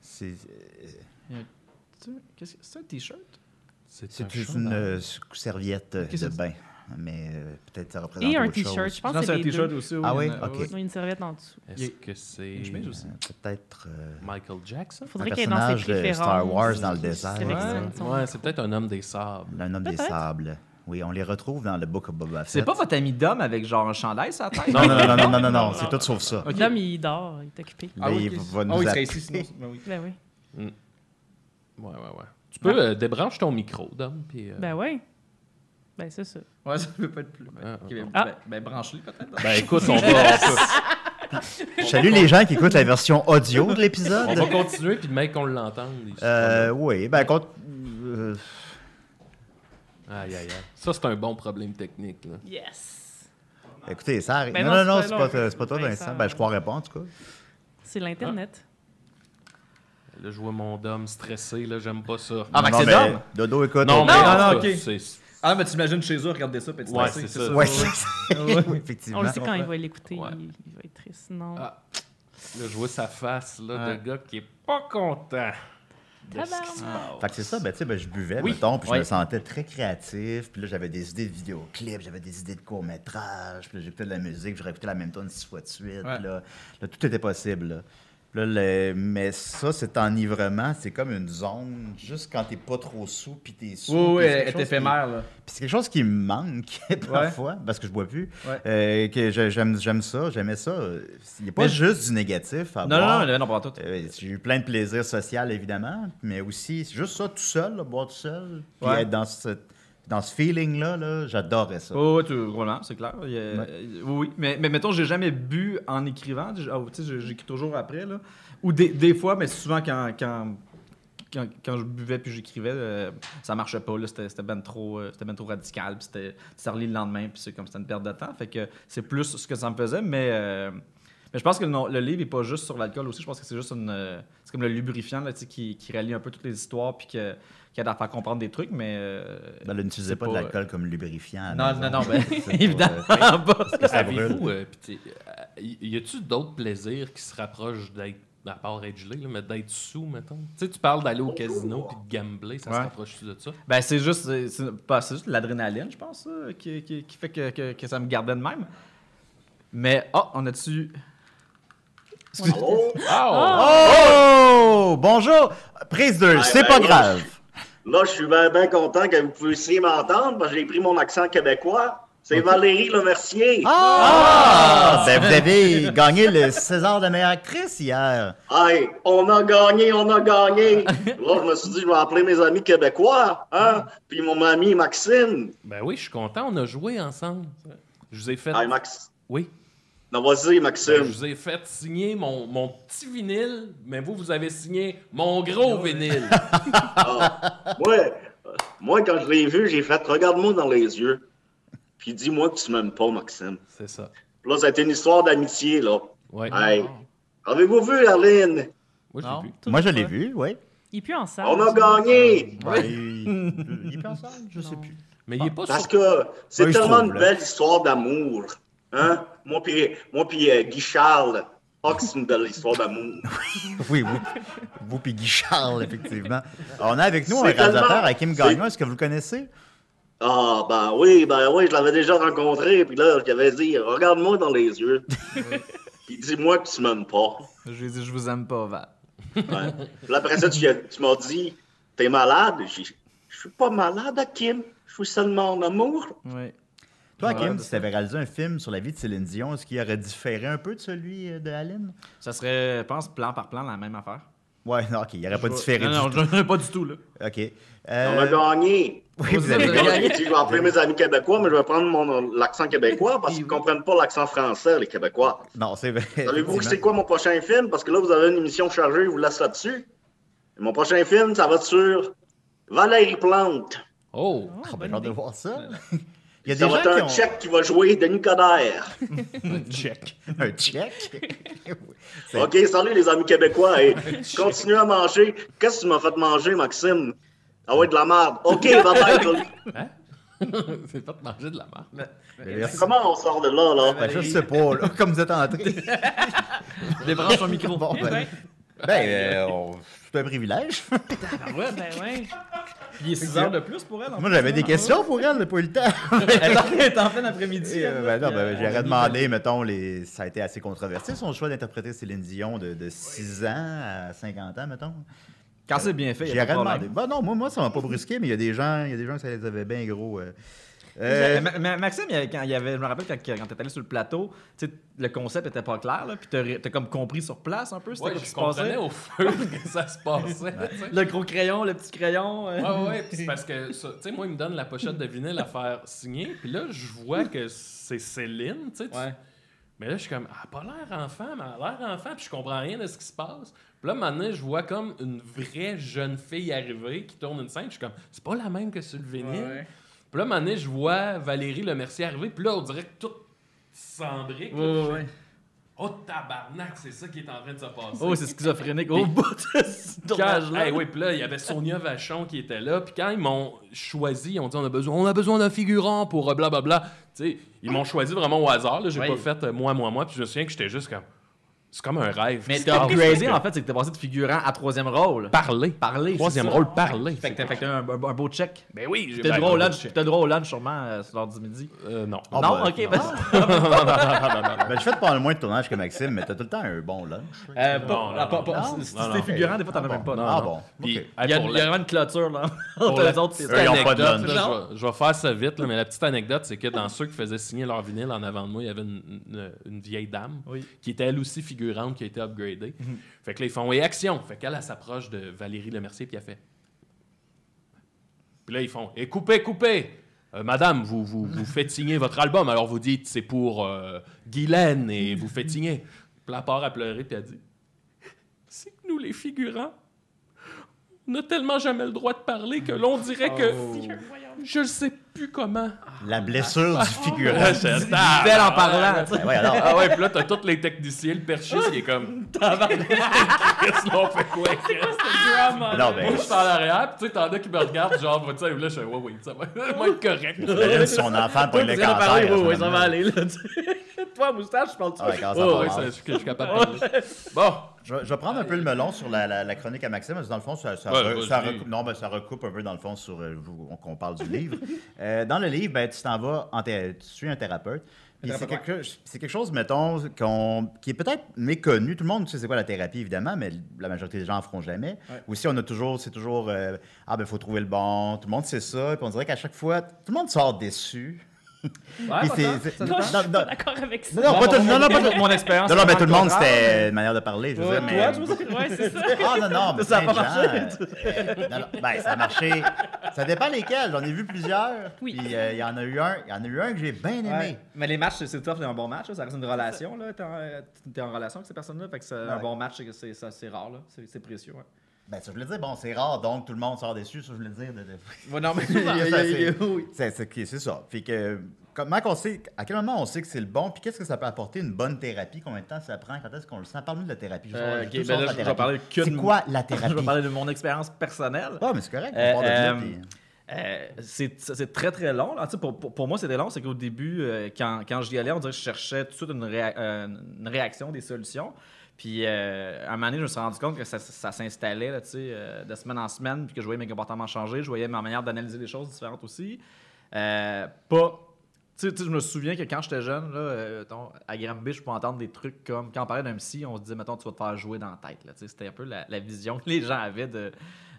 C'est euh, qu'est-ce que- C'est un t-shirt? c'est un une euh, serviette euh, de bain. Mais euh, peut-être ça représente Et un t-shirt. Je pense Non, que c'est un t-shirt aussi. Ah oui? une- Ok. Ils ont une serviette en dessous. Est-ce que c'est une chemise aussi. Euh, Peut-être euh, Michael Jackson? Faudrait qu'il y ait dans ses personnage de préférences. Star Wars dans le désert. Ouais, c'est peut-être un homme des sables. Un homme des sables. Oui, on les retrouve dans le Book of Boba Fett. C'est pas votre ami Dom avec genre un chandail sur la tête? Non, non, non, non, non, non, non, (laughs) c'est tout sauf ça. Ok. L'homme, il dort, il est occupé. Là, il va nous Oh, il serait ici sinon. Ben oui. Ben oui. Ouais, ouais, ouais. Tu peux euh, débrancher ton micro, Dom, puis... euh, Ben oui. Ben c'est ça. Ouais, ça peut pas être plus. Ah, ben, ah. ben, ben, branche-les peut-être. Ben écoute, on (laughs) va, (laughs) salue les gens qui écoutent la version audio de l'épisode. on va continuer, puis le mec, on l'entende. Euh, oui, ben, contre. euh, Aïe, aïe, aïe. Ça, c'est un bon problème technique, là. Yes. écoutez, ça arrive. Ben non, non, non, c'est c'est pas c'est toi, Vincent. Ben, je croirais pas, en tout cas. C'est l'Internet. Là, je vois mon Dom stressé, là, j'aime pas ça. Ah, ben, c'est Dom? Dodo, écoute. non, mais non, non, ok. Ah, mais t'imagines chez eux regarder ça, puis tu Ouais, stressé, c'est ça. Ouais, oui, (laughs) effectivement. On le sait quand il va l'écouter, Ouais. il, il va être triste. Non. Ah. Là, je vois sa face, là, de gars qui est pas content. De ce qui se Tabarnak. passe. Fait que c'est ça, ben, tu sais, ben, je buvais, Oui. mettons, puis je Oui. me sentais très créatif. Puis là, j'avais des idées de vidéoclips, j'avais des idées de courts-métrages. Puis là, j'écoutais de la musique, j'aurais écouté la même tonne six fois de suite. Ouais. Là, là, tout était possible. Là. Là, le- Mais ça, cet enivrement, c'est comme une zone, juste quand t'es pas trop sous, puis t'es sous. Oui, oui, elle est qui- éphémère, là. Puis c'est quelque chose qui me manque (laughs) parfois, parce que je bois plus. Ouais. Euh, que j'aime, j'aime ça, j'aimais ça. Il n'y a pas Mais- juste du négatif à Non, non, boire. non, non, pas tout. Euh, j'ai eu plein de plaisir social, évidemment, mais aussi, c'est juste ça, tout seul, là, boire tout seul, puis Ouais. être dans ce, dans ce feeling-là, là, j'adorais ça. Oh, oui, tu- vraiment, c'est clair. Il oui. Mais, mais mettons, j'ai jamais bu en écrivant. Ah, j'écris toujours après. Là. Ou des, des fois, mais souvent quand, quand, quand, quand je buvais puis j'écrivais, euh, ça marchait pas. C'était ben trop, euh, ben trop radical. C'était ça le lendemain. Puis c'est comme c'était une perte de temps. Fait que c'est plus ce que ça me faisait. Mais, euh, mais je pense que non, le livre est pas juste sur l'alcool aussi. Je pense que c'est juste une. euh, c'est comme le lubrifiant là, tu sais, qui, qui relie un peu toutes les histoires. Puis que- qui aide à faire comprendre des trucs. Mais. euh, Ben, là, n'utilisez pas, de pas, l'alcool comme lubrifiant. à non, non, maison. non, ben, (laughs) C'est pas, évidemment euh, pas. que ça brûle. Euh, euh, y a-tu d'autres plaisirs qui se rapprochent d'être, à part être gelé, là, mais d'être sous, mettons? Tu sais, tu parles d'aller au casino puis de gambler, ça se Ouais. rapproche-tu de ça? Ben, c'est juste, c'est, c'est- pas- c'est juste l'adrénaline, je pense, ça, qui, qui- qui fait que, que- que ça me gardait de même. Mais, oh, on a-tu. Oh! Bonjour! Prise 2, c'est ben pas oui. grave. Là, je suis bien ben content que vous puissiez m'entendre parce que j'ai pris mon accent québécois. C'est Valérie Lemercier. Ah! Ben, vous avez gagné le César de meilleure actrice hier. Hey, on a gagné, on a gagné. là, je me suis dit, je vais appeler mes amis québécois, hein? Puis mon ami Maxime. Ben oui, je suis content, on a joué ensemble. Je vous ai fait... Hey, Max. Oui. Non, vas-y, Ben, Maxime. je vous ai fait signer mon, mon petit vinyle, mais vous, vous avez signé mon gros vinyle. (laughs) Ah. Moi, euh, moi, quand je l'ai vu, j'ai fait, regarde-moi dans les yeux. Puis dis-moi que tu m'aimes pas, Maxime. C'est ça. Puis Là, ça a été une histoire d'amitié, là. Ouais. Hey. Avez-vous vu, Arline? Moi, je l'ai vu. Moi, je l'ai pas. vu, oui. Il est plus en salle. On a gagné! Ouais, il il est plus ensemble, je sais Non. plus. Mais il est pas Parce sur... que c'est Ouais, je tellement trouve, une là. belle histoire d'amour. Hein? Moi puis moi puis euh, Guy Charles. Que c'est une belle histoire d'amour. (laughs) Oui, vous, vous puis Guy Charles, effectivement. On a avec nous un réalisateur, Hakim Gagnon. Est-ce que vous le connaissez? Ah, ben oui, ben oui, je l'avais déjà rencontré. Puis là, je lui avais dit, regarde-moi dans les yeux. (laughs) puis dis-moi que tu m'aimes pas. Je lui ai dit, je vous aime pas, Val. Ouais. Puis là, après ça, tu, tu m'as dit, t'es malade? Je suis pas malade, Hakim. Je suis seulement en amour. Oui. Toi, Ouais, c'est si tu avais réalisé un film sur la vie de Céline Dion, est-ce qu'il aurait différé un peu de celui euh, de Aline? Ça serait, je pense, plan par plan, la même affaire. Ouais, non, OK, il n'aurait pas Je- différé Non, du non, pas du tout, là. OK. On a Euh, gagné. oui, vous avez gagné. je vais appeler mes amis québécois, mais je vais prendre mon, l'accent québécois (laughs) parce qu'ils ne comprennent pas l'accent français, les Québécois. Non, c'est vrai. (laughs) Savez-vous c'est quoi mon prochain film? Parce que là, vous avez une émission chargée, je vous laisse là-dessus. Et Mon prochain film, ça va être sur Valérie Plante. Oh! Oh, Ah, ben, j'ai hâte de voir ça. (laughs) Il y a Ça des va gens être qui un ont... tchèque qui va jouer Denis Coderre. Check. (laughs) Un check? (laughs) C'est- OK, salut les amis québécois. Et (laughs) continuez à manger. Qu'est-ce que tu m'as fait manger, Maxime? Ah ouais, de la merde. OK, bye-bye. c'est pas de manger de la merde. Comment on sort de là, là? Ben, je sais pas, là, comme vous êtes entré. Débranche ton micro. Bon, ben, ben, ben, euh, on- c'est un privilège. ben ouais. Il est 6 heures de plus pour elle. en Moi, j'avais hein? des questions pour elle, j'ai pas eu le temps. (laughs) Elle est en- elle est en plein après-midi. Et, euh, ben non, ben, j'aurais demandé, mettons, les... ça a été assez controversé, son choix d'interpréter Céline Dion de, de 6 ans à 50 ans, mettons. Quand c'est bien fait, il y a pas de demandé. Ben non, moi, moi ça m'a pas brusqué, mais il y a des gens, il y a des gens que ça les avait bien gros. euh. Euh, Ma- Ma- Maxime, il y avait- quand il y avait, je me rappelle quand, quand t'es allé sur le plateau, le concept était pas clair, là, puis t'as comme compris sur place un peu, c'était Ouais, quoi je qui se passait? au feu (laughs) que ça se passait. Le gros crayon, le petit crayon. euh. Ouais, ouais, puis c'est parce que, ça- tu sais, moi, il me donne la pochette de vinyle à faire signer, puis là, je vois que c'est Céline, tu sais. Ouais. Mais là, je suis comme, elle a pas l'air enfant, mais elle a l'air enfant, puis je comprends rien de ce qui se passe. Puis là, maintenant, je vois comme une vraie jeune fille arriver qui tourne une scène, je suis comme, c'est pas la même que sur le vinyle. Ouais. Puis là, maintenant, je vois Valérie Le Mercier arriver, puis là, on dirait que tout s'embrique. là. Ouais, Oh tabarnak, c'est ça qui est en train de se passer. Oh, c'est schizophrénique au bout de ce tournage-là. hey, oui, puis là, il y avait Sonia Vachon qui était là. Puis quand ils m'ont choisi, ils ont dit on a besoin, on a besoin d'un figurant pour euh, blablabla. Tu sais, ils m'ont choisi vraiment au hasard. J'ai Oui. pas fait euh, moi, moi, moi. Puis je me souviens que j'étais juste comme, c'est comme un rêve. Mais t'as upgradé, en fait, c'est que t'es passé de figurant à troisième rôle. Parler. Parler. Troisième rôle, parler. Fait que t'as fait un, un- un beau check. Ben oui, j'ai T'as ben, droit au ben, lunch, t'as droit au lunch sûrement euh, lors du midi. euh, non. Ah, non, bah, ok, non. ben, (laughs) ben, je fais pas le moins de tournage que Maxime, mais t'as tout le temps un bon lunch. euh, pas- Non, non, ah, pas- pas- non. si Non, t'es figurant, des fois, t'en as Ah, même pas. bon. non. Ah bon, Il y, a, vraiment une clôture, là. (laughs) les autres, c'est Eux, ils ont pas de anecdote, lunch. là, Non. je, vais, faire ça vite, mais la petite anecdote, c'est que dans ceux qui faisaient signer leur vinyle en avant de moi, il y avait une, vieille dame qui était elle aussi figurante, qui a été upgradée. Fait que là, ils font et action. Fait qu'elle, elle s'approche de Valérie Lemercier, puis elle fait. Puis là, ils font et coupez, coupez. Euh, madame, vous, vous, vous faites signer votre album, alors vous dites c'est pour euh, Guylaine et vous faites signer. Puis part à pleurer, puis elle dit C'est que nous, les figurants, on n'a tellement jamais le droit de parler que l'on dirait que je ne sais plus comment. La blessure du figurant. Belle en parlant, tu sais. Ben ouais, alors. Ah ouais, puis là, t'as tous les techniciens, le perchiste qui est comme. (laughs) Qu'est-ce qu'on fait quoi, Chris? Drama. Non, Moi, ben, je suis en arrière, puis tu sais, t'en as qui me regardent, genre, tu sais, là, je fais, ouais, ouais, ça va, (laughs) ça être correct. imagine si son enfant pogne le cancer. oui, oui, ça va aller, là. (laughs) Toi, moustache, je parle de Ah ouais, quand ça Ouais, va ça, je suis- suis capable de. Bon, Je, vais- je vais prendre un peu le melon sur la, la- la chronique à Maxime, parce que dans le fond, ça, ça, Ouais, re- vas-y. ça recoupe, non, ben, ça recoupe un peu dans le fond sur euh, qu'on parle du livre. (laughs) Euh, dans le livre, ben, tu t'en vas, en tu suis un thérapeute. C'est quelque, chose- c'est quelque chose, mettons, qui est peut-être méconnu. Tout le monde sait c'est quoi la thérapie, évidemment, mais la majorité des gens en feront jamais. Aussi, on a toujours, c'est toujours, euh, ah ben, faut trouver le bon. Tout le monde sait ça. Puis on dirait qu'à chaque fois, tout le monde sort déçu. Ouais, c'est- ça Moi, je suis pas d'accord avec ça. Non, non, pas tout, non, non, pas tout- Mon expérience. non, non, mais c'est tout le monde, c'était une manière de parler. Je veux Ouais, dire, toi, mais- tu vois, Ouais, c'est ça. Ah non, non, mais (laughs) Ça a pas marché. euh, non, non, ben, ça a marché. Ça dépend lesquels. J'en ai vu plusieurs. Oui. Puis euh, il y en a eu un, il y en a eu un que j'ai bien aimé. Ouais. Mais les matchs, c'est- tough, c'est un bon match, là. ça reste une relation. là. T'es en, euh, en relation avec ces personnes-là, fait que c'est un bon match, c'est- rare, là. c'est c'est précieux. Ouais. Ben, ça, je voulais dire, bon, c'est rare, donc tout le monde sort déçu. Ça, je voulais dire. De, de- Ouais, non, mais (laughs) Ça, c'est- c'est ça. Fait que, comment qu'on sait, à quel moment on sait que c'est le bon, puis qu'est-ce que ça peut apporter une bonne thérapie, combien de temps ça prend, quand est-ce qu'on le sent? Parle-nous de la thérapie. Je veux Euh, je ben là, je vais parler que C'est quoi la (laughs) Je thérapie? vais parler de mon expérience personnelle. Ah, mais c'est correct. on Euh, de euh, puis- Euh, c'est très très long. Pour, pour, pour moi, c'était long. C'est qu'au début, euh, quand, quand j'y allais, on dirait que je cherchais tout de suite une, réa- euh, une réaction, des solutions. Puis euh, à un moment donné, je me suis rendu compte que ça, ça s'installait là, euh, de semaine en semaine, puis que je voyais mes comportements changer. Je voyais ma manière d'analyser les choses différentes aussi. Euh, pas. Tu sais, je me souviens que quand j'étais jeune, là, à Granby, je pouvais entendre des trucs comme quand on parlait d'un psy, on se disait, mettons, tu vas te faire jouer dans la tête. là. C'était un peu la, la vision que les gens avaient de,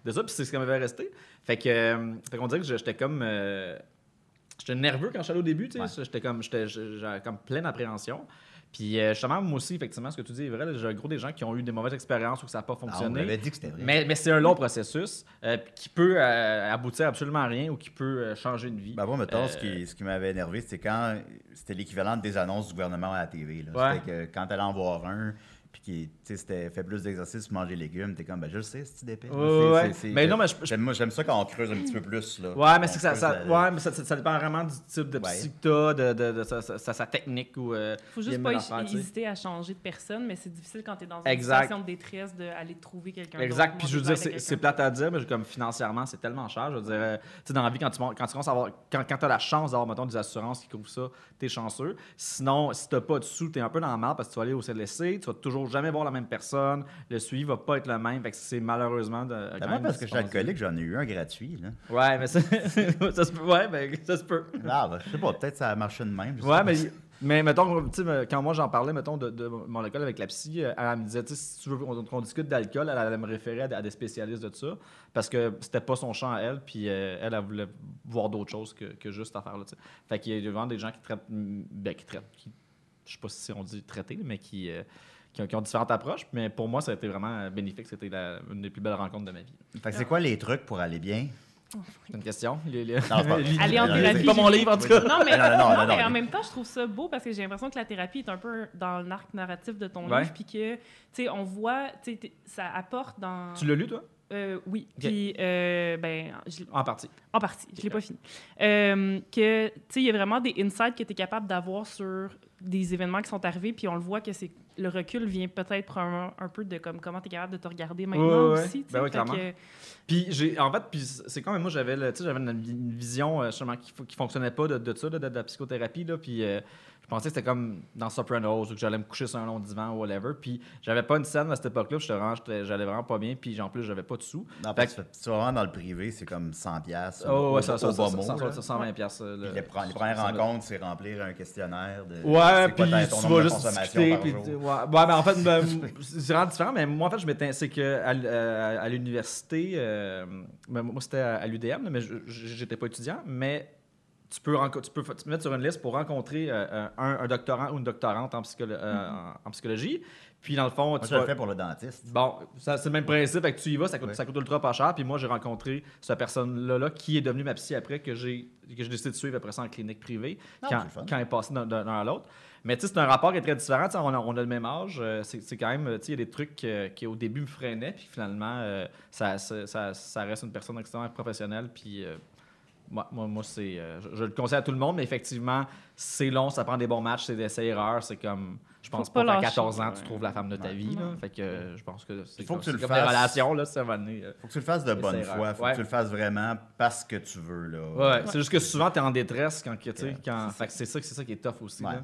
de ça, puis c'est ce qui m'avait resté. Fait que, fait qu'on dirait que j'étais comme. j'étais nerveux quand allé au début, tu sais. J'étais comme, j'étais, j'avais comme pleine d'appréhension. Puis euh, justement, moi aussi, effectivement, ce que tu dis est vrai. J'ai un gros des gens qui ont eu des mauvaises expériences ou que ça n'a pas Ah, on fonctionné. m'avait dit que c'était vrai. mais mais c'est un long processus euh, qui peut euh, aboutir à absolument à rien ou qui peut euh, changer une vie. Ben moi, mettons, ce qui, ce qui m'avait énervé, c'était quand c'était l'équivalent des annonces du gouvernement à la TV. là. Ouais. C'était que quand t'allais en voir un, puis qui, tu sais, c'était fait plus d'exercice manger légumes, t'es comme, ben je le sais, c'est d'épais. Ouais, Mais non, mais J'aime, j'aime ça quand on creuse un petit peu plus. Là. Ouais, mais c'est que ça, ça- la- ouais, mais ça, ça- ça dépend vraiment du type de Ouais. psy que t'as, de, de, de sa, sa- sa technique ou. euh, Faut juste pas hésiter à changer de personne, mais c'est difficile quand tu es dans une Exact. situation de détresse d'aller trouver quelqu'un Exact. Puis je veux dire, c'est c'est plate à dire, mais comme financièrement, c'est tellement cher. Je veux dire, euh, tu sais, dans la vie, quand tu, quand tu commences à avoir, quand, quand tu as la chance d'avoir, mettons, des assurances qui couvrent ça, t'es chanceux. Sinon, si t'as pas de sous, t'es un peu dans la merde parce que tu vas aller au CLSC, tu vas toujours jamais voir la même personne, le suivi va pas être le même. Fait que c'est malheureusement de. quand même parce que je suis alcoolique, j'en ai eu un gratuit. Là. Ouais, mais ça, (laughs) ça se peut. Ouais, ben, ça se peut. Ah, ben, je sais pas, peut-être ça a marché de même. Ouais, mais Mais mettons, quand moi j'en parlais, mettons, de, de mon école avec la psy, euh, elle me disait, si tu veux qu'on discute d'alcool, elle allait me référer à, des- à des spécialistes de ça, parce que c'était pas son champ à elle, puis euh, elle, elle voulait voir d'autres choses que, que juste cette affaire-là, tu sais. Fait qu'il y a vraiment des gens qui traitent, ben, qui traitent, qui, je sais pas si on dit traiter, mais qui, euh, qui, ont, qui ont différentes approches, mais pour moi, ça a été vraiment euh, bénéfique, c'était la- une des plus belles rencontres de ma vie. Fait que c'est quoi les trucs pour aller bien? C'est une question? Les- les- Non, c'est pas- Aller en thérapie. C'est pas mon livre, en tout cas. Non, mais, Non, non, non, non, non, mais non. en même temps, je trouve ça beau parce que j'ai l'impression que la thérapie est un peu dans l'arc narratif de ton Ouais. livre, puis que, tu sais, on voit, tu sais, ça apporte dans... Tu l'as lu, toi? Euh, oui, puis, euh, ben, je En partie. en partie, je l'ai pas fini. Euh, que, tu sais, il y a vraiment des insights que tu es capable d'avoir sur des événements qui sont arrivés, puis on le voit que c'est le recul vient peut-être un, un peu de comme comment tu es capable de te regarder maintenant Ouais, ouais. aussi. Ben oui, clairement. que- Puis j'ai en fait puis c'est quand même moi j'avais j'avais une, une vision euh, qui, qui fonctionnait pas de, de ça de la psychothérapie là puis euh, je pensais que c'était comme dans Sopranos ou que j'allais me coucher sur un long divan ou whatever puis j'avais pas une scène à cette époque-là, j'étais vraiment j'étais- j'allais vraiment pas bien puis en plus j'avais pas de sous. Non, Fait que tu vas vraiment dans le privé, c'est comme 100 piastres. Oh, ouais, ça, ça, ça, ça, mot, ça, là. ça, 120 pièces. euh, Puis les, pre- les premières rencontres, c'est remplir un questionnaire de. Ouais, puis tu vas juste discuter. Puis, ouais, ouais, mais en fait, ben, (laughs) c'est vraiment différent. Mais moi, en fait, je m'étais, c'est que à, euh, l'université, euh, ben, moi, c'était à, l'UDM, mais je- je- j'étais pas étudiant. Mais tu peux, tu peux te mettre sur une liste pour rencontrer euh, un, un doctorant ou une doctorante en, psycholo- euh, en, en psychologie. Puis, dans le fond, Moi, tu je le vas- fais pour le dentiste. Bon, c'est le même principe. Fait que tu y vas, ça coûte, Ouais. ça coûte ultra pas cher. Puis moi, j'ai rencontré cette personne-là là, qui est devenue ma psy après, que j'ai, décidé de suivre après ça en clinique privée, Ah, quand, le fun. quand elle est passée d'un, à l'autre. Mais tu sais, c'est un rapport qui est très différent. Tu sais, On a, on a le même âge. euh, C'est, quand même, tu sais, il y a des trucs euh, qui au début me freinaient. Puis finalement, euh, ça, ça, ça- ça reste une personne extrêmement professionnelle. Puis. euh, moi, moi, moi, c'est, euh, je, je le conseille à tout le monde, mais effectivement, c'est long, ça prend des bons matchs, c'est des essais-erreurs, c'est comme, je pense Faut pas, pas qu'à lâcher, 14 ans, tu ouais. trouves la femme de ta vie, là. Fait que euh, je pense que c'est Il faut comme, que tu le des fasses. relations, là, ça va donner, euh, Faut que tu le fasses de bonne foi. Faut Ouais. que tu le fasses vraiment parce que tu veux. Là. Ouais, c'est juste que souvent, tu es en détresse quand, que, tu sais, Ouais, quand... Fait que c'est ça, c'est ça qui est tough aussi, Ouais. là.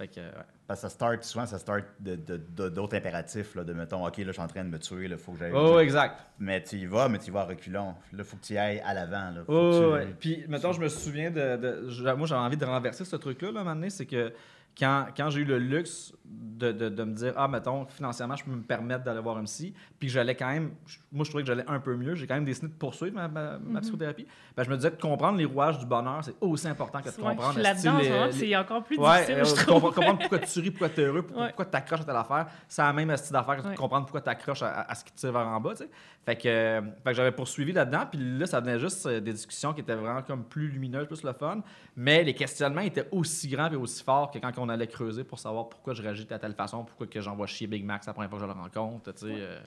Fait que, ouais. Parce que ça start, souvent, ça start de- de- de- d'autres impératifs, là, de mettons, OK, là, je suis en train de me tuer, il faut que j'aille. Oh, exact. Mais tu y vas, mais tu y vas à reculons. Là, faut que tu y ailles à l'avant. là. Oh, tu- ouais. Puis, mettons, je me souviens de. moi, j'avais envie de renverser ce truc-là, là, à un moment donné, c'est que quand, quand j'ai eu le luxe de, de- de me dire, ah, mettons, financièrement, je peux me permettre d'aller voir un psy, puis que j'allais quand même. Moi, je trouvais que j'allais un peu mieux, j'ai quand même décidé de poursuivre ma, ma- ma psychothérapie. Ben, je me disais de comprendre les rouages du bonheur, c'est aussi important que de Ouais, comprendre. suis là-dedans les- c'est encore plus Ouais, difficile, euh, je comprendre, trouve. comprendre pourquoi tu ris, pourquoi tu es heureux, pourquoi, Ouais. pourquoi tu t'accroches à telle affaire. C'est la même style d'affaire que de Ouais. comprendre pourquoi tu t'accroches à, à ce qui te tire vers en bas. tu sais. Fait que, euh, que j'avais poursuivi là-dedans, puis là, ça venait juste euh, des discussions qui étaient vraiment comme plus lumineuses, plus le fun. Mais les questionnements étaient aussi grands et aussi forts que quand on allait creuser pour savoir pourquoi je réagis de telle façon, pourquoi que j'envoie chier Big Mac la première fois que je le rencontre. tu sais, euh.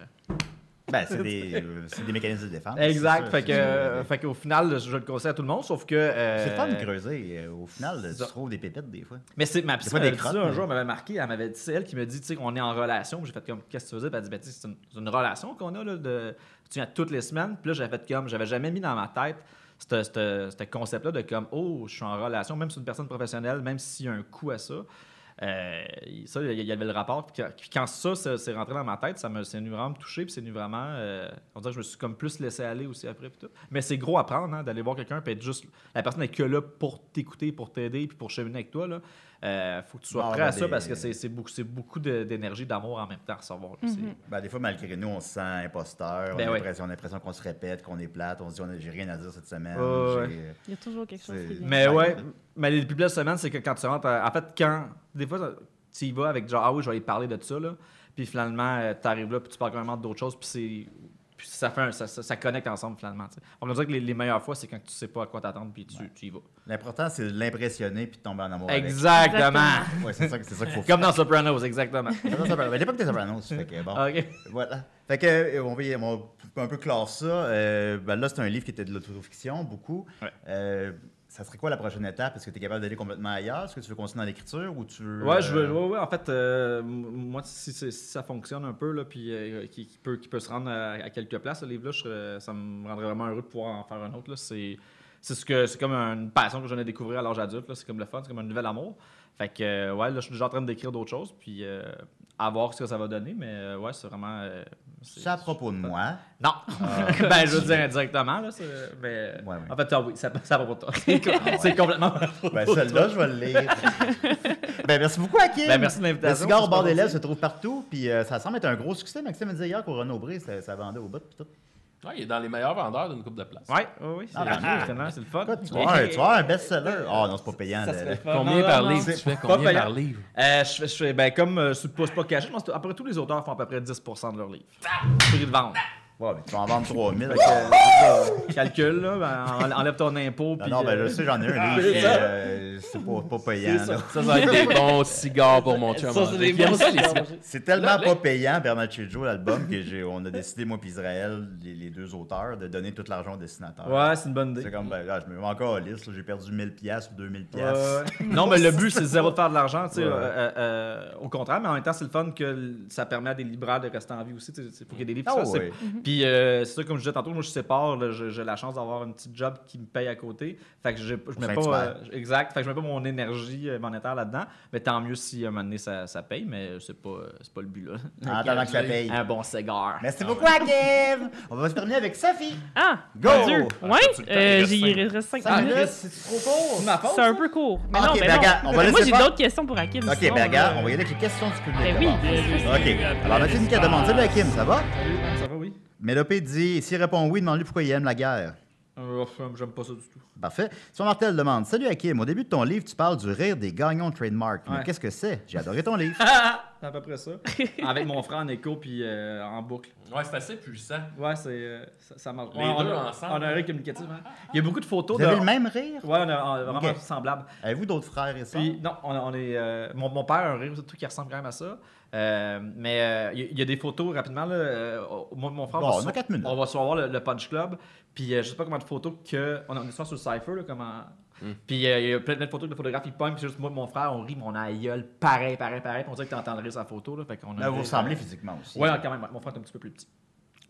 Ben, c'est des, (laughs) euh, mécanismes de défense. Exact. c'est Fait, ça, que, euh, fait qu'au final, je le conseille à tout le monde, sauf que. euh, C'est le fun de creuser. euh, Au final, tu ça. trouves des pépites des fois. Mais c'est ma m'avait des dit ça crottes, un jour, elle m'avait marqué, elle m'avait dit, c'est elle qui me dit, tu sais, qu'on est en relation. J'ai fait comme, qu'est-ce que tu dire? Puis elle dit, ben, c'est une, relation qu'on a, là, de, tu viens toutes les semaines. Puis là, j'avais fait comme, j'avais jamais mis dans ma tête ce- ce ce concept-là de comme, oh, je suis en relation, même si c'est une personne professionnelle, même s'il y a un coût à ça. Euh, ça, il y avait le rapport. Puis quand, ça, s'est rentré dans ma tête, ça c'est venu vraiment me toucher. Puis c'est venu vraiment. euh, on dirait que je me suis comme plus laissé aller aussi après. Tout. Mais c'est gros à prendre, hein, d'aller voir quelqu'un. Puis être juste. La personne n'est que là pour t'écouter, pour t'aider, puis pour cheminer avec toi. Là. Euh, faut que tu sois Bon, prêt ben, à ça des- parce que c'est, c'est beaucoup, c'est beaucoup d'énergie, d'amour en même temps à recevoir. Ben, des fois, malgré nous, on se sent imposteur. Ben on, a ouais. l'impression, on a l'impression qu'on se répète, qu'on est plate. On se dit, on a- j'ai rien à dire cette semaine. Ouais. Il y a toujours quelque chose qui vient. Mais Ouais. mais les plus belles semaines, c'est que quand tu rentres. à- En fait, quand. Des fois, tu y vas avec genre, ah oui, je vais aller parler de ça, là. Puis finalement, tu arrives là, puis tu parles carrément d'autres choses, puis c'est. Puis ça, fait un- ça, ça, ça connecte ensemble finalement. On va dire que les, les meilleures fois, c'est quand tu sais pas à quoi t'attendre, puis tu, tu y vas. L'important, c'est de l'impressionner puis de tomber en amour avec. Exactement! Ouais, c'est ça, c'est ça qu'il faut (laughs) Comme dans Sopranos, exactement. À l'époque des Sopranos, fait que bon. ok. Voilà. Fait que, euh, on va, on va un peu classer ça. Euh, ben là, c'est un livre qui était de l'autofiction, beaucoup. Ouais. Euh, ça serait quoi la prochaine étape? Est-ce que tu es capable d'aller complètement ailleurs? Est-ce que tu veux continuer dans l'écriture ou tu veux. Ouais, je veux, euh, ouais, ouais, en fait, euh, moi, si, ça fonctionne un peu, là, puis euh, qui, qui peut, qui peut se rendre à, à quelques places, ce livre-là, je ça me rendrait vraiment heureux de pouvoir en faire un autre. là. C'est, c'est, ce que, c'est comme une passion que je viens de découvrir à l'âge adulte. là. C'est comme le fun, c'est comme un nouvel amour. Fait que, euh, ouais, là, je suis déjà en train d'écrire d'autres choses, puis à voir ce que ça va donner, mais ouais, c'est vraiment euh, C'est à propos de moi. Non! (laughs) ben, je veux dire indirectement, là. Mais. Ouais, ouais. En fait, ah oui, ça, ça va pour toi. C'est co- c'est complètement. Ben, celle-là, je vais le lire. (laughs) ben, merci beaucoup, Hakim. Ben, merci de Le l'invitation, cigare au bord des lèvres se trouve partout, puis euh, ça semble être un gros succès. Maxime me disait hier qu'au Renaud Bré, ça, ça vendait au bout, puis tout. Ouais, il est dans les meilleurs vendeurs d'une coupe de place. Ouais, oui, oui. C'est Ah, justement, c'est le fun. Écoute, tu vas avoir tu vas avoir un best-seller. Oh non, c'est pas payant. Ça. Combien Non, par non, livre tu fais? Combien par livre? Euh, je fais, je fais- ben, comme euh, c'est pas, caché, je pense que à peu près tous les auteurs font à peu près 10% de leur livre. Prix de vente. Ouais, mais tu vas en vendre 3000. Fait que, euh, Calcul, là, ben, en- enlève ton impôt. Non, puis, non, ben euh, je sais, j'en ai un livre. c'est puis, ça. euh, C'est pas, pas payant. Ça. là. Ça, ça va être des bons cigares pour mon chum. Ça, c'est tellement pas payant, Bernaccio, l'album, que j'ai, on a décidé, moi et Israël, les, les deux auteurs, de donner tout l'argent au dessinateur. Ouais, c'est une bonne idée. C'est comme, ben, là, je me mets encore à liste, j'ai perdu 1000 pièces ou 2000 Ouais, pièces. ouais. non, mais le but, c'est zéro de faire de l'argent. tu sais, Ouais. euh, euh, au contraire, mais en même temps, c'est le fun que ça permet à des libraires de rester en vie aussi. Il faut qu'il y ait des livres. Ah ouais. Puis, euh, c'est ça, comme je disais tantôt, moi, je sépare. là, j'ai j'ai la chance d'avoir un petit job qui me paye à côté. Fait que j'ai- je mets pas. euh, exact. Fait que je mets pas mon énergie euh, monétaire là-dedans. Mais tant mieux si à un moment donné, ça, ça paye, mais c'est pas, c'est pas le but, là. En attendant que ça paye. Un bon cigare. Merci beaucoup, Hakim! On va se terminer avec Sophie. Ah, Go! Dieu. Ah, Ouais, euh, j'ai- il reste 5 5 minutes. c'est trop court. C'est ma faute, C'est un peu court. Mais Ok, non, mais ben non. regarde, on va Mais laisser Moi, j'ai d'autres questions pour Hakim. Ok, ben regarde, on va y aller avec les questions du public. Ben oui. Ok, alors Mathilde qui a demandé Salut Hakim, ça va? Salut, ça va, oui? Mélopée dit S'il répond oui, demande-lui pourquoi il aime la guerre. Euh, J'aime pas ça du tout. Parfait. Son Martel demande Salut Hakim, au début de ton livre, tu parles du rire des gagnants trademark. Mais Ouais. qu'est-ce que c'est? J'ai adoré ton livre. (laughs) c'est à peu près ça. (laughs) Avec mon frère en écho, puis euh, en boucle. Ouais, c'est assez puissant. Ouais, c'est, euh, ça, ça marche. Les Ouais, on deux a- ensemble. On a un rire communicatif. hein. Il y a beaucoup de photos Vous de. avez le même rire? Ouais, on a, on a vraiment Ok. semblable. Avez-vous d'autres frères et sœurs? Non, on, on est. euh, mon, mon père a un rire tout qui ressemble quand même à ça. Euh, mais euh, il y, a- il y a des photos rapidement. Là, euh, moi, mon frère Bon, on a sur- quatre minutes. On va se voir le, le Punch Club. Puis euh, je sais pas combien de photos que. On est sur le Cypher, là, comment. Hmm. Puis euh, il y a plein, de photos que le photographe il pogne. Puis c'est juste moi et mon frère, on rit, mon aïeul, pareil, pareil, pareil. Puis on dirait que t'entendrais sa photo. Là, fait qu'on a Là, vous ressemblez physiquement aussi. Ouais, quand même. Mon frère est un petit peu plus petit.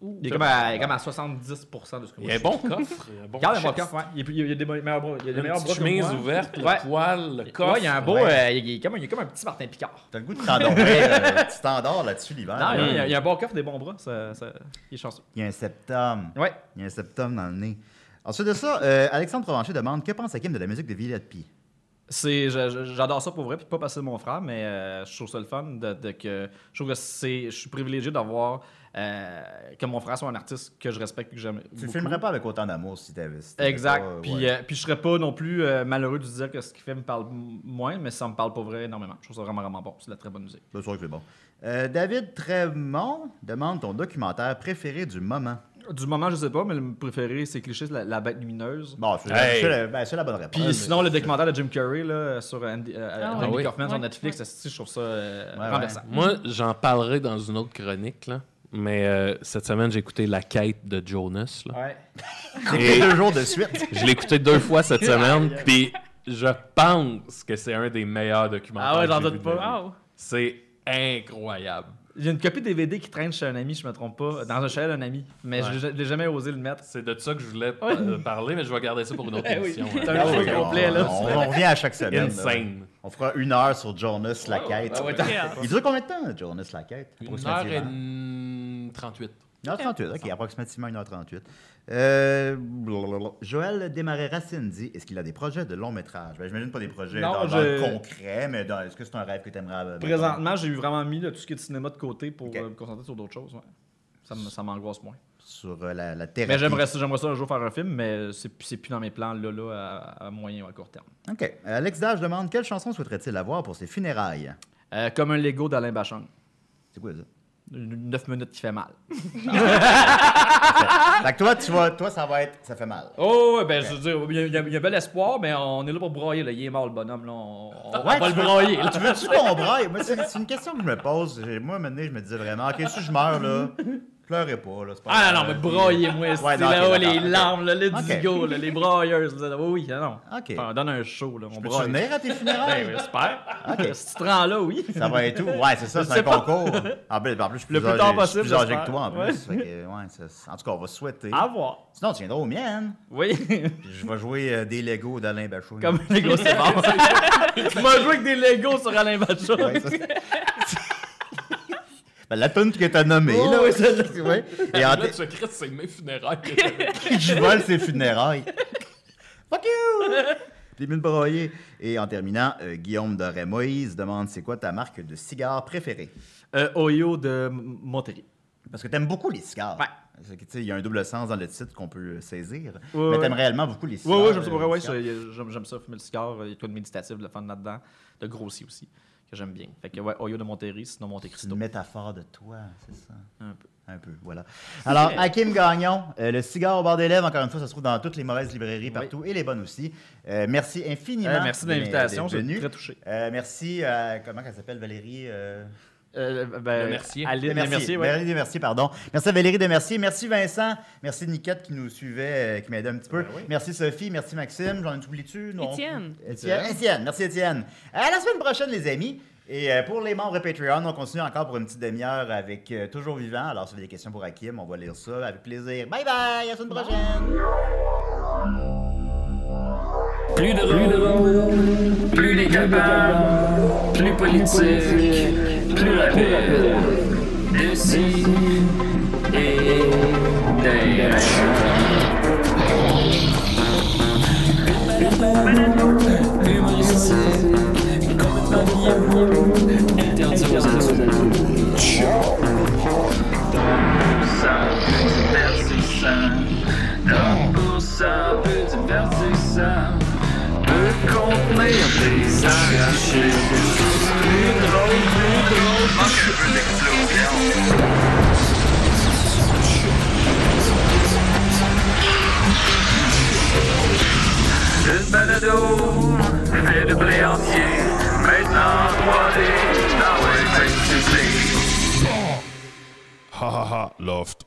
Ouh. Il est comme à, il est comme à 70% de ce que moi Il y a un je bon (laughs) coffre. il y a un bon Regarde coffre, ouais. Il y a- il y a des meilleurs bras. Il y a des meilleurs bras chemise ouverte, Ouais. le poil, le coffre. Ouais, il y a un beau. Ouais. euh, il, est comme, il est comme un petit Martin Picard. T'as le goût de t'endormir. (laughs) euh, tu t'endors là-dessus l'hiver. Non, il y a- il y, a- il il y a un bon coffre, des bons bras. Ça, ça- il est chanceux. y a un septum. Ouais. Il y a un septum dans le nez. Ensuite de ça, euh, Alexandre Provencher demande Que pense Hakim de la musique de Villette Pie? C'est, je- je- j'adore ça pour vrai, puis pas passer de mon frère, mais euh, je trouve ça le fun de, de que je trouve que c'est, je suis privilégié d'avoir que mon frère soit un artiste que je respecte et que j'aime. Tu beaucoup. filmerais pas avec autant d'amour si t'avais. si t'avais Exact. pas, puis, ouais. euh, puis je serais pas non plus euh, malheureux de dire que ce qu'il fait me parle moins, mais ça me parle pour vrai énormément. Je trouve ça vraiment vraiment bon. C'est de la très bonne musique. C'est sûr que c'est bon. Euh, David Trémont demande ton documentaire préféré du moment. Du moment, je sais pas, mais le préféré, c'est cliché, la, la bête lumineuse. Bon, c'est Hey. la, ben, la bonne réponse. Puis sinon, le documentaire de Jim Carrey là, sur Andy, euh, Ah Andy oui. Kaufman sur Ouais. Netflix, asti, je trouve ça euh, Ouais, renversant. Moi, j'en parlerai dans une autre chronique, là. Mais euh, cette semaine, j'ai écouté La quête de Jonas. Là. Ouais. (laughs) C'est fait deux jours de suite. (laughs) Je l'ai écouté deux fois cette semaine, puis je pense que c'est un des meilleurs documentaires. Ah ouais, j'en j'ai doute pas. Wow. C'est incroyable. Il y a une copie DVD qui traîne chez un ami, je me trompe pas, dans un chalet d'un ami. Mais Ouais. je l'ai jamais osé le mettre. C'est de ça que je voulais euh, parler, mais je vais garder ça pour une autre (laughs) Eh oui. émission. C'est hein. un Ah jeu oui, complet, là. On, on revient à chaque semaine. là. On fera une heure sur Jonas la quête. Ah ouais. Il dure combien de temps, Jonas la quête? Une heure et 38. 1h38, ok, approximativement 1h38. Euh, blablabla. Joël Desmarais-Racine dit est-ce qu'il a des projets de long métrage? Ben, J'imagine pas des projets Non, dans, dans je- le concret, mais dans- est-ce que c'est un rêve que tu aimerais Présentement, j'ai eu vraiment mis là, tout ce qui est de cinéma de côté pour Ok. euh, me concentrer sur d'autres choses. ouais. Ça me- ça m'angoisse moins. sur euh, la, la thérapie Mais j'aimerais ça, j'aimerais ça un jour faire un film, mais c'est c'est plus dans mes plans là, là à, à moyen ou à court terme. Ok. Alex Dage demande quelle chanson souhaiterait-il avoir pour ses funérailles? Euh, comme un Lego d'Alain Bachung. C'est quoi ça? 9 minutes qui fait mal. (laughs) Fait que toi, tu vois, toi, ça va être. Ça fait mal. Oh, ouais, ben, je veux dire, il y, a- il y a- il y a un bel espoir, mais on est là pour broyer. Là. Il est mort, le bonhomme. Là. On, on Ouais, va tu le veux- broyer. là. Tu veux-tu qu'on braille? Moi, c'est c'est une question que je me pose. J'ai- Moi, maintenant, je me disais vraiment, OK, si je meurs, là, pleurez pas, là. c'est pas Ah non, mais broyez-moi, Ouais, c'est non, ok, là, les d'accord, ok. larmes, là, le Ok. digo, là, les broyeuses. là. Oui, oui, non. Ok. On donne un show, là, on Peux-tu broye. venir à tes Ben, funérailles? j'espère. Ok. (laughs) Si tu te rends là, oui. Ça va être tout. Ouais, c'est ça, Je c'est un pas. concours. En plus, en plus, je suis Le plus plus tard je possible, plus âgé que toi, en plus. Ouais. Fait que, ouais, en tout cas, on va souhaiter. À voir. Sinon, tu viendras aux miennes. Oui. Je vais jouer euh, des Legos d'Alain Bachou. Comme Lego, c'est bon. (laughs) tu m'as joué avec des Legos sur Alain Bachung. Ouais, Ben, la tune que t'as nommée, Oh, là. oui, celle-là. Ouais. (laughs) Et Et en là, tu secret, c'est mes funérailles. (laughs) je vole ses funérailles. Fuck you! Des mille broyés. Et en terminant, euh, Guillaume Doré Moïse demande c'est quoi ta marque de cigares préférée? Euh, Oyo de Monterrey. Parce que t'aimes beaucoup les cigares. Ouais. Il y a un double sens dans le titre qu'on peut euh, saisir. Ouais, mais ouais. t'aimes réellement beaucoup les cigares. Ouais, ouais, j'aime ça. euh, ouais, ça, j'aime, ça, fumer le cigare. Il y a tout de méditatif, de fun là-dedans. De grossi aussi, que j'aime bien. Fait que, ouais, Oyo de Monterrey, sinon Monte C'est Cristo. une métaphore de toi, c'est ça? Un peu. Un peu, voilà. Alors, Hakim Gagnon, euh, le cigare au bord des lèvres, encore une fois, ça se trouve dans toutes les mauvaises librairies partout et les bonnes aussi. Euh, merci infiniment. Euh, merci de l'invitation, d'être je suis venu. très touché. Euh, merci à, comment elle s'appelle, Valérie? Euh, ben, Le Mercier. Aline ouais. Pardon. Merci à Valérie Desmerciers. Merci Vincent. Merci Niquette qui nous suivait, euh, qui m'aidait un petit peu. Merci Sophie. Merci Maxime. J'en? Non. Étienne. Étienne. Étienne. Merci Étienne. À la semaine prochaine, les amis. Et euh, pour les membres Patreon, on continue encore pour une petite demi-heure avec euh, Toujours Vivant. Alors, si vous avez des questions pour Hakim, on va lire ça avec plaisir. Bye bye! À la semaine prochaine! Plus de rôle, plus décapable, plus politique, plus rapide. D'ici et d'ailleurs. Humoristique, complètement vieux, interdit aux adultes. D'explosion. Une balado, fait de blé entier, maintenant 3D, dans le fait Ha ha ha, loft.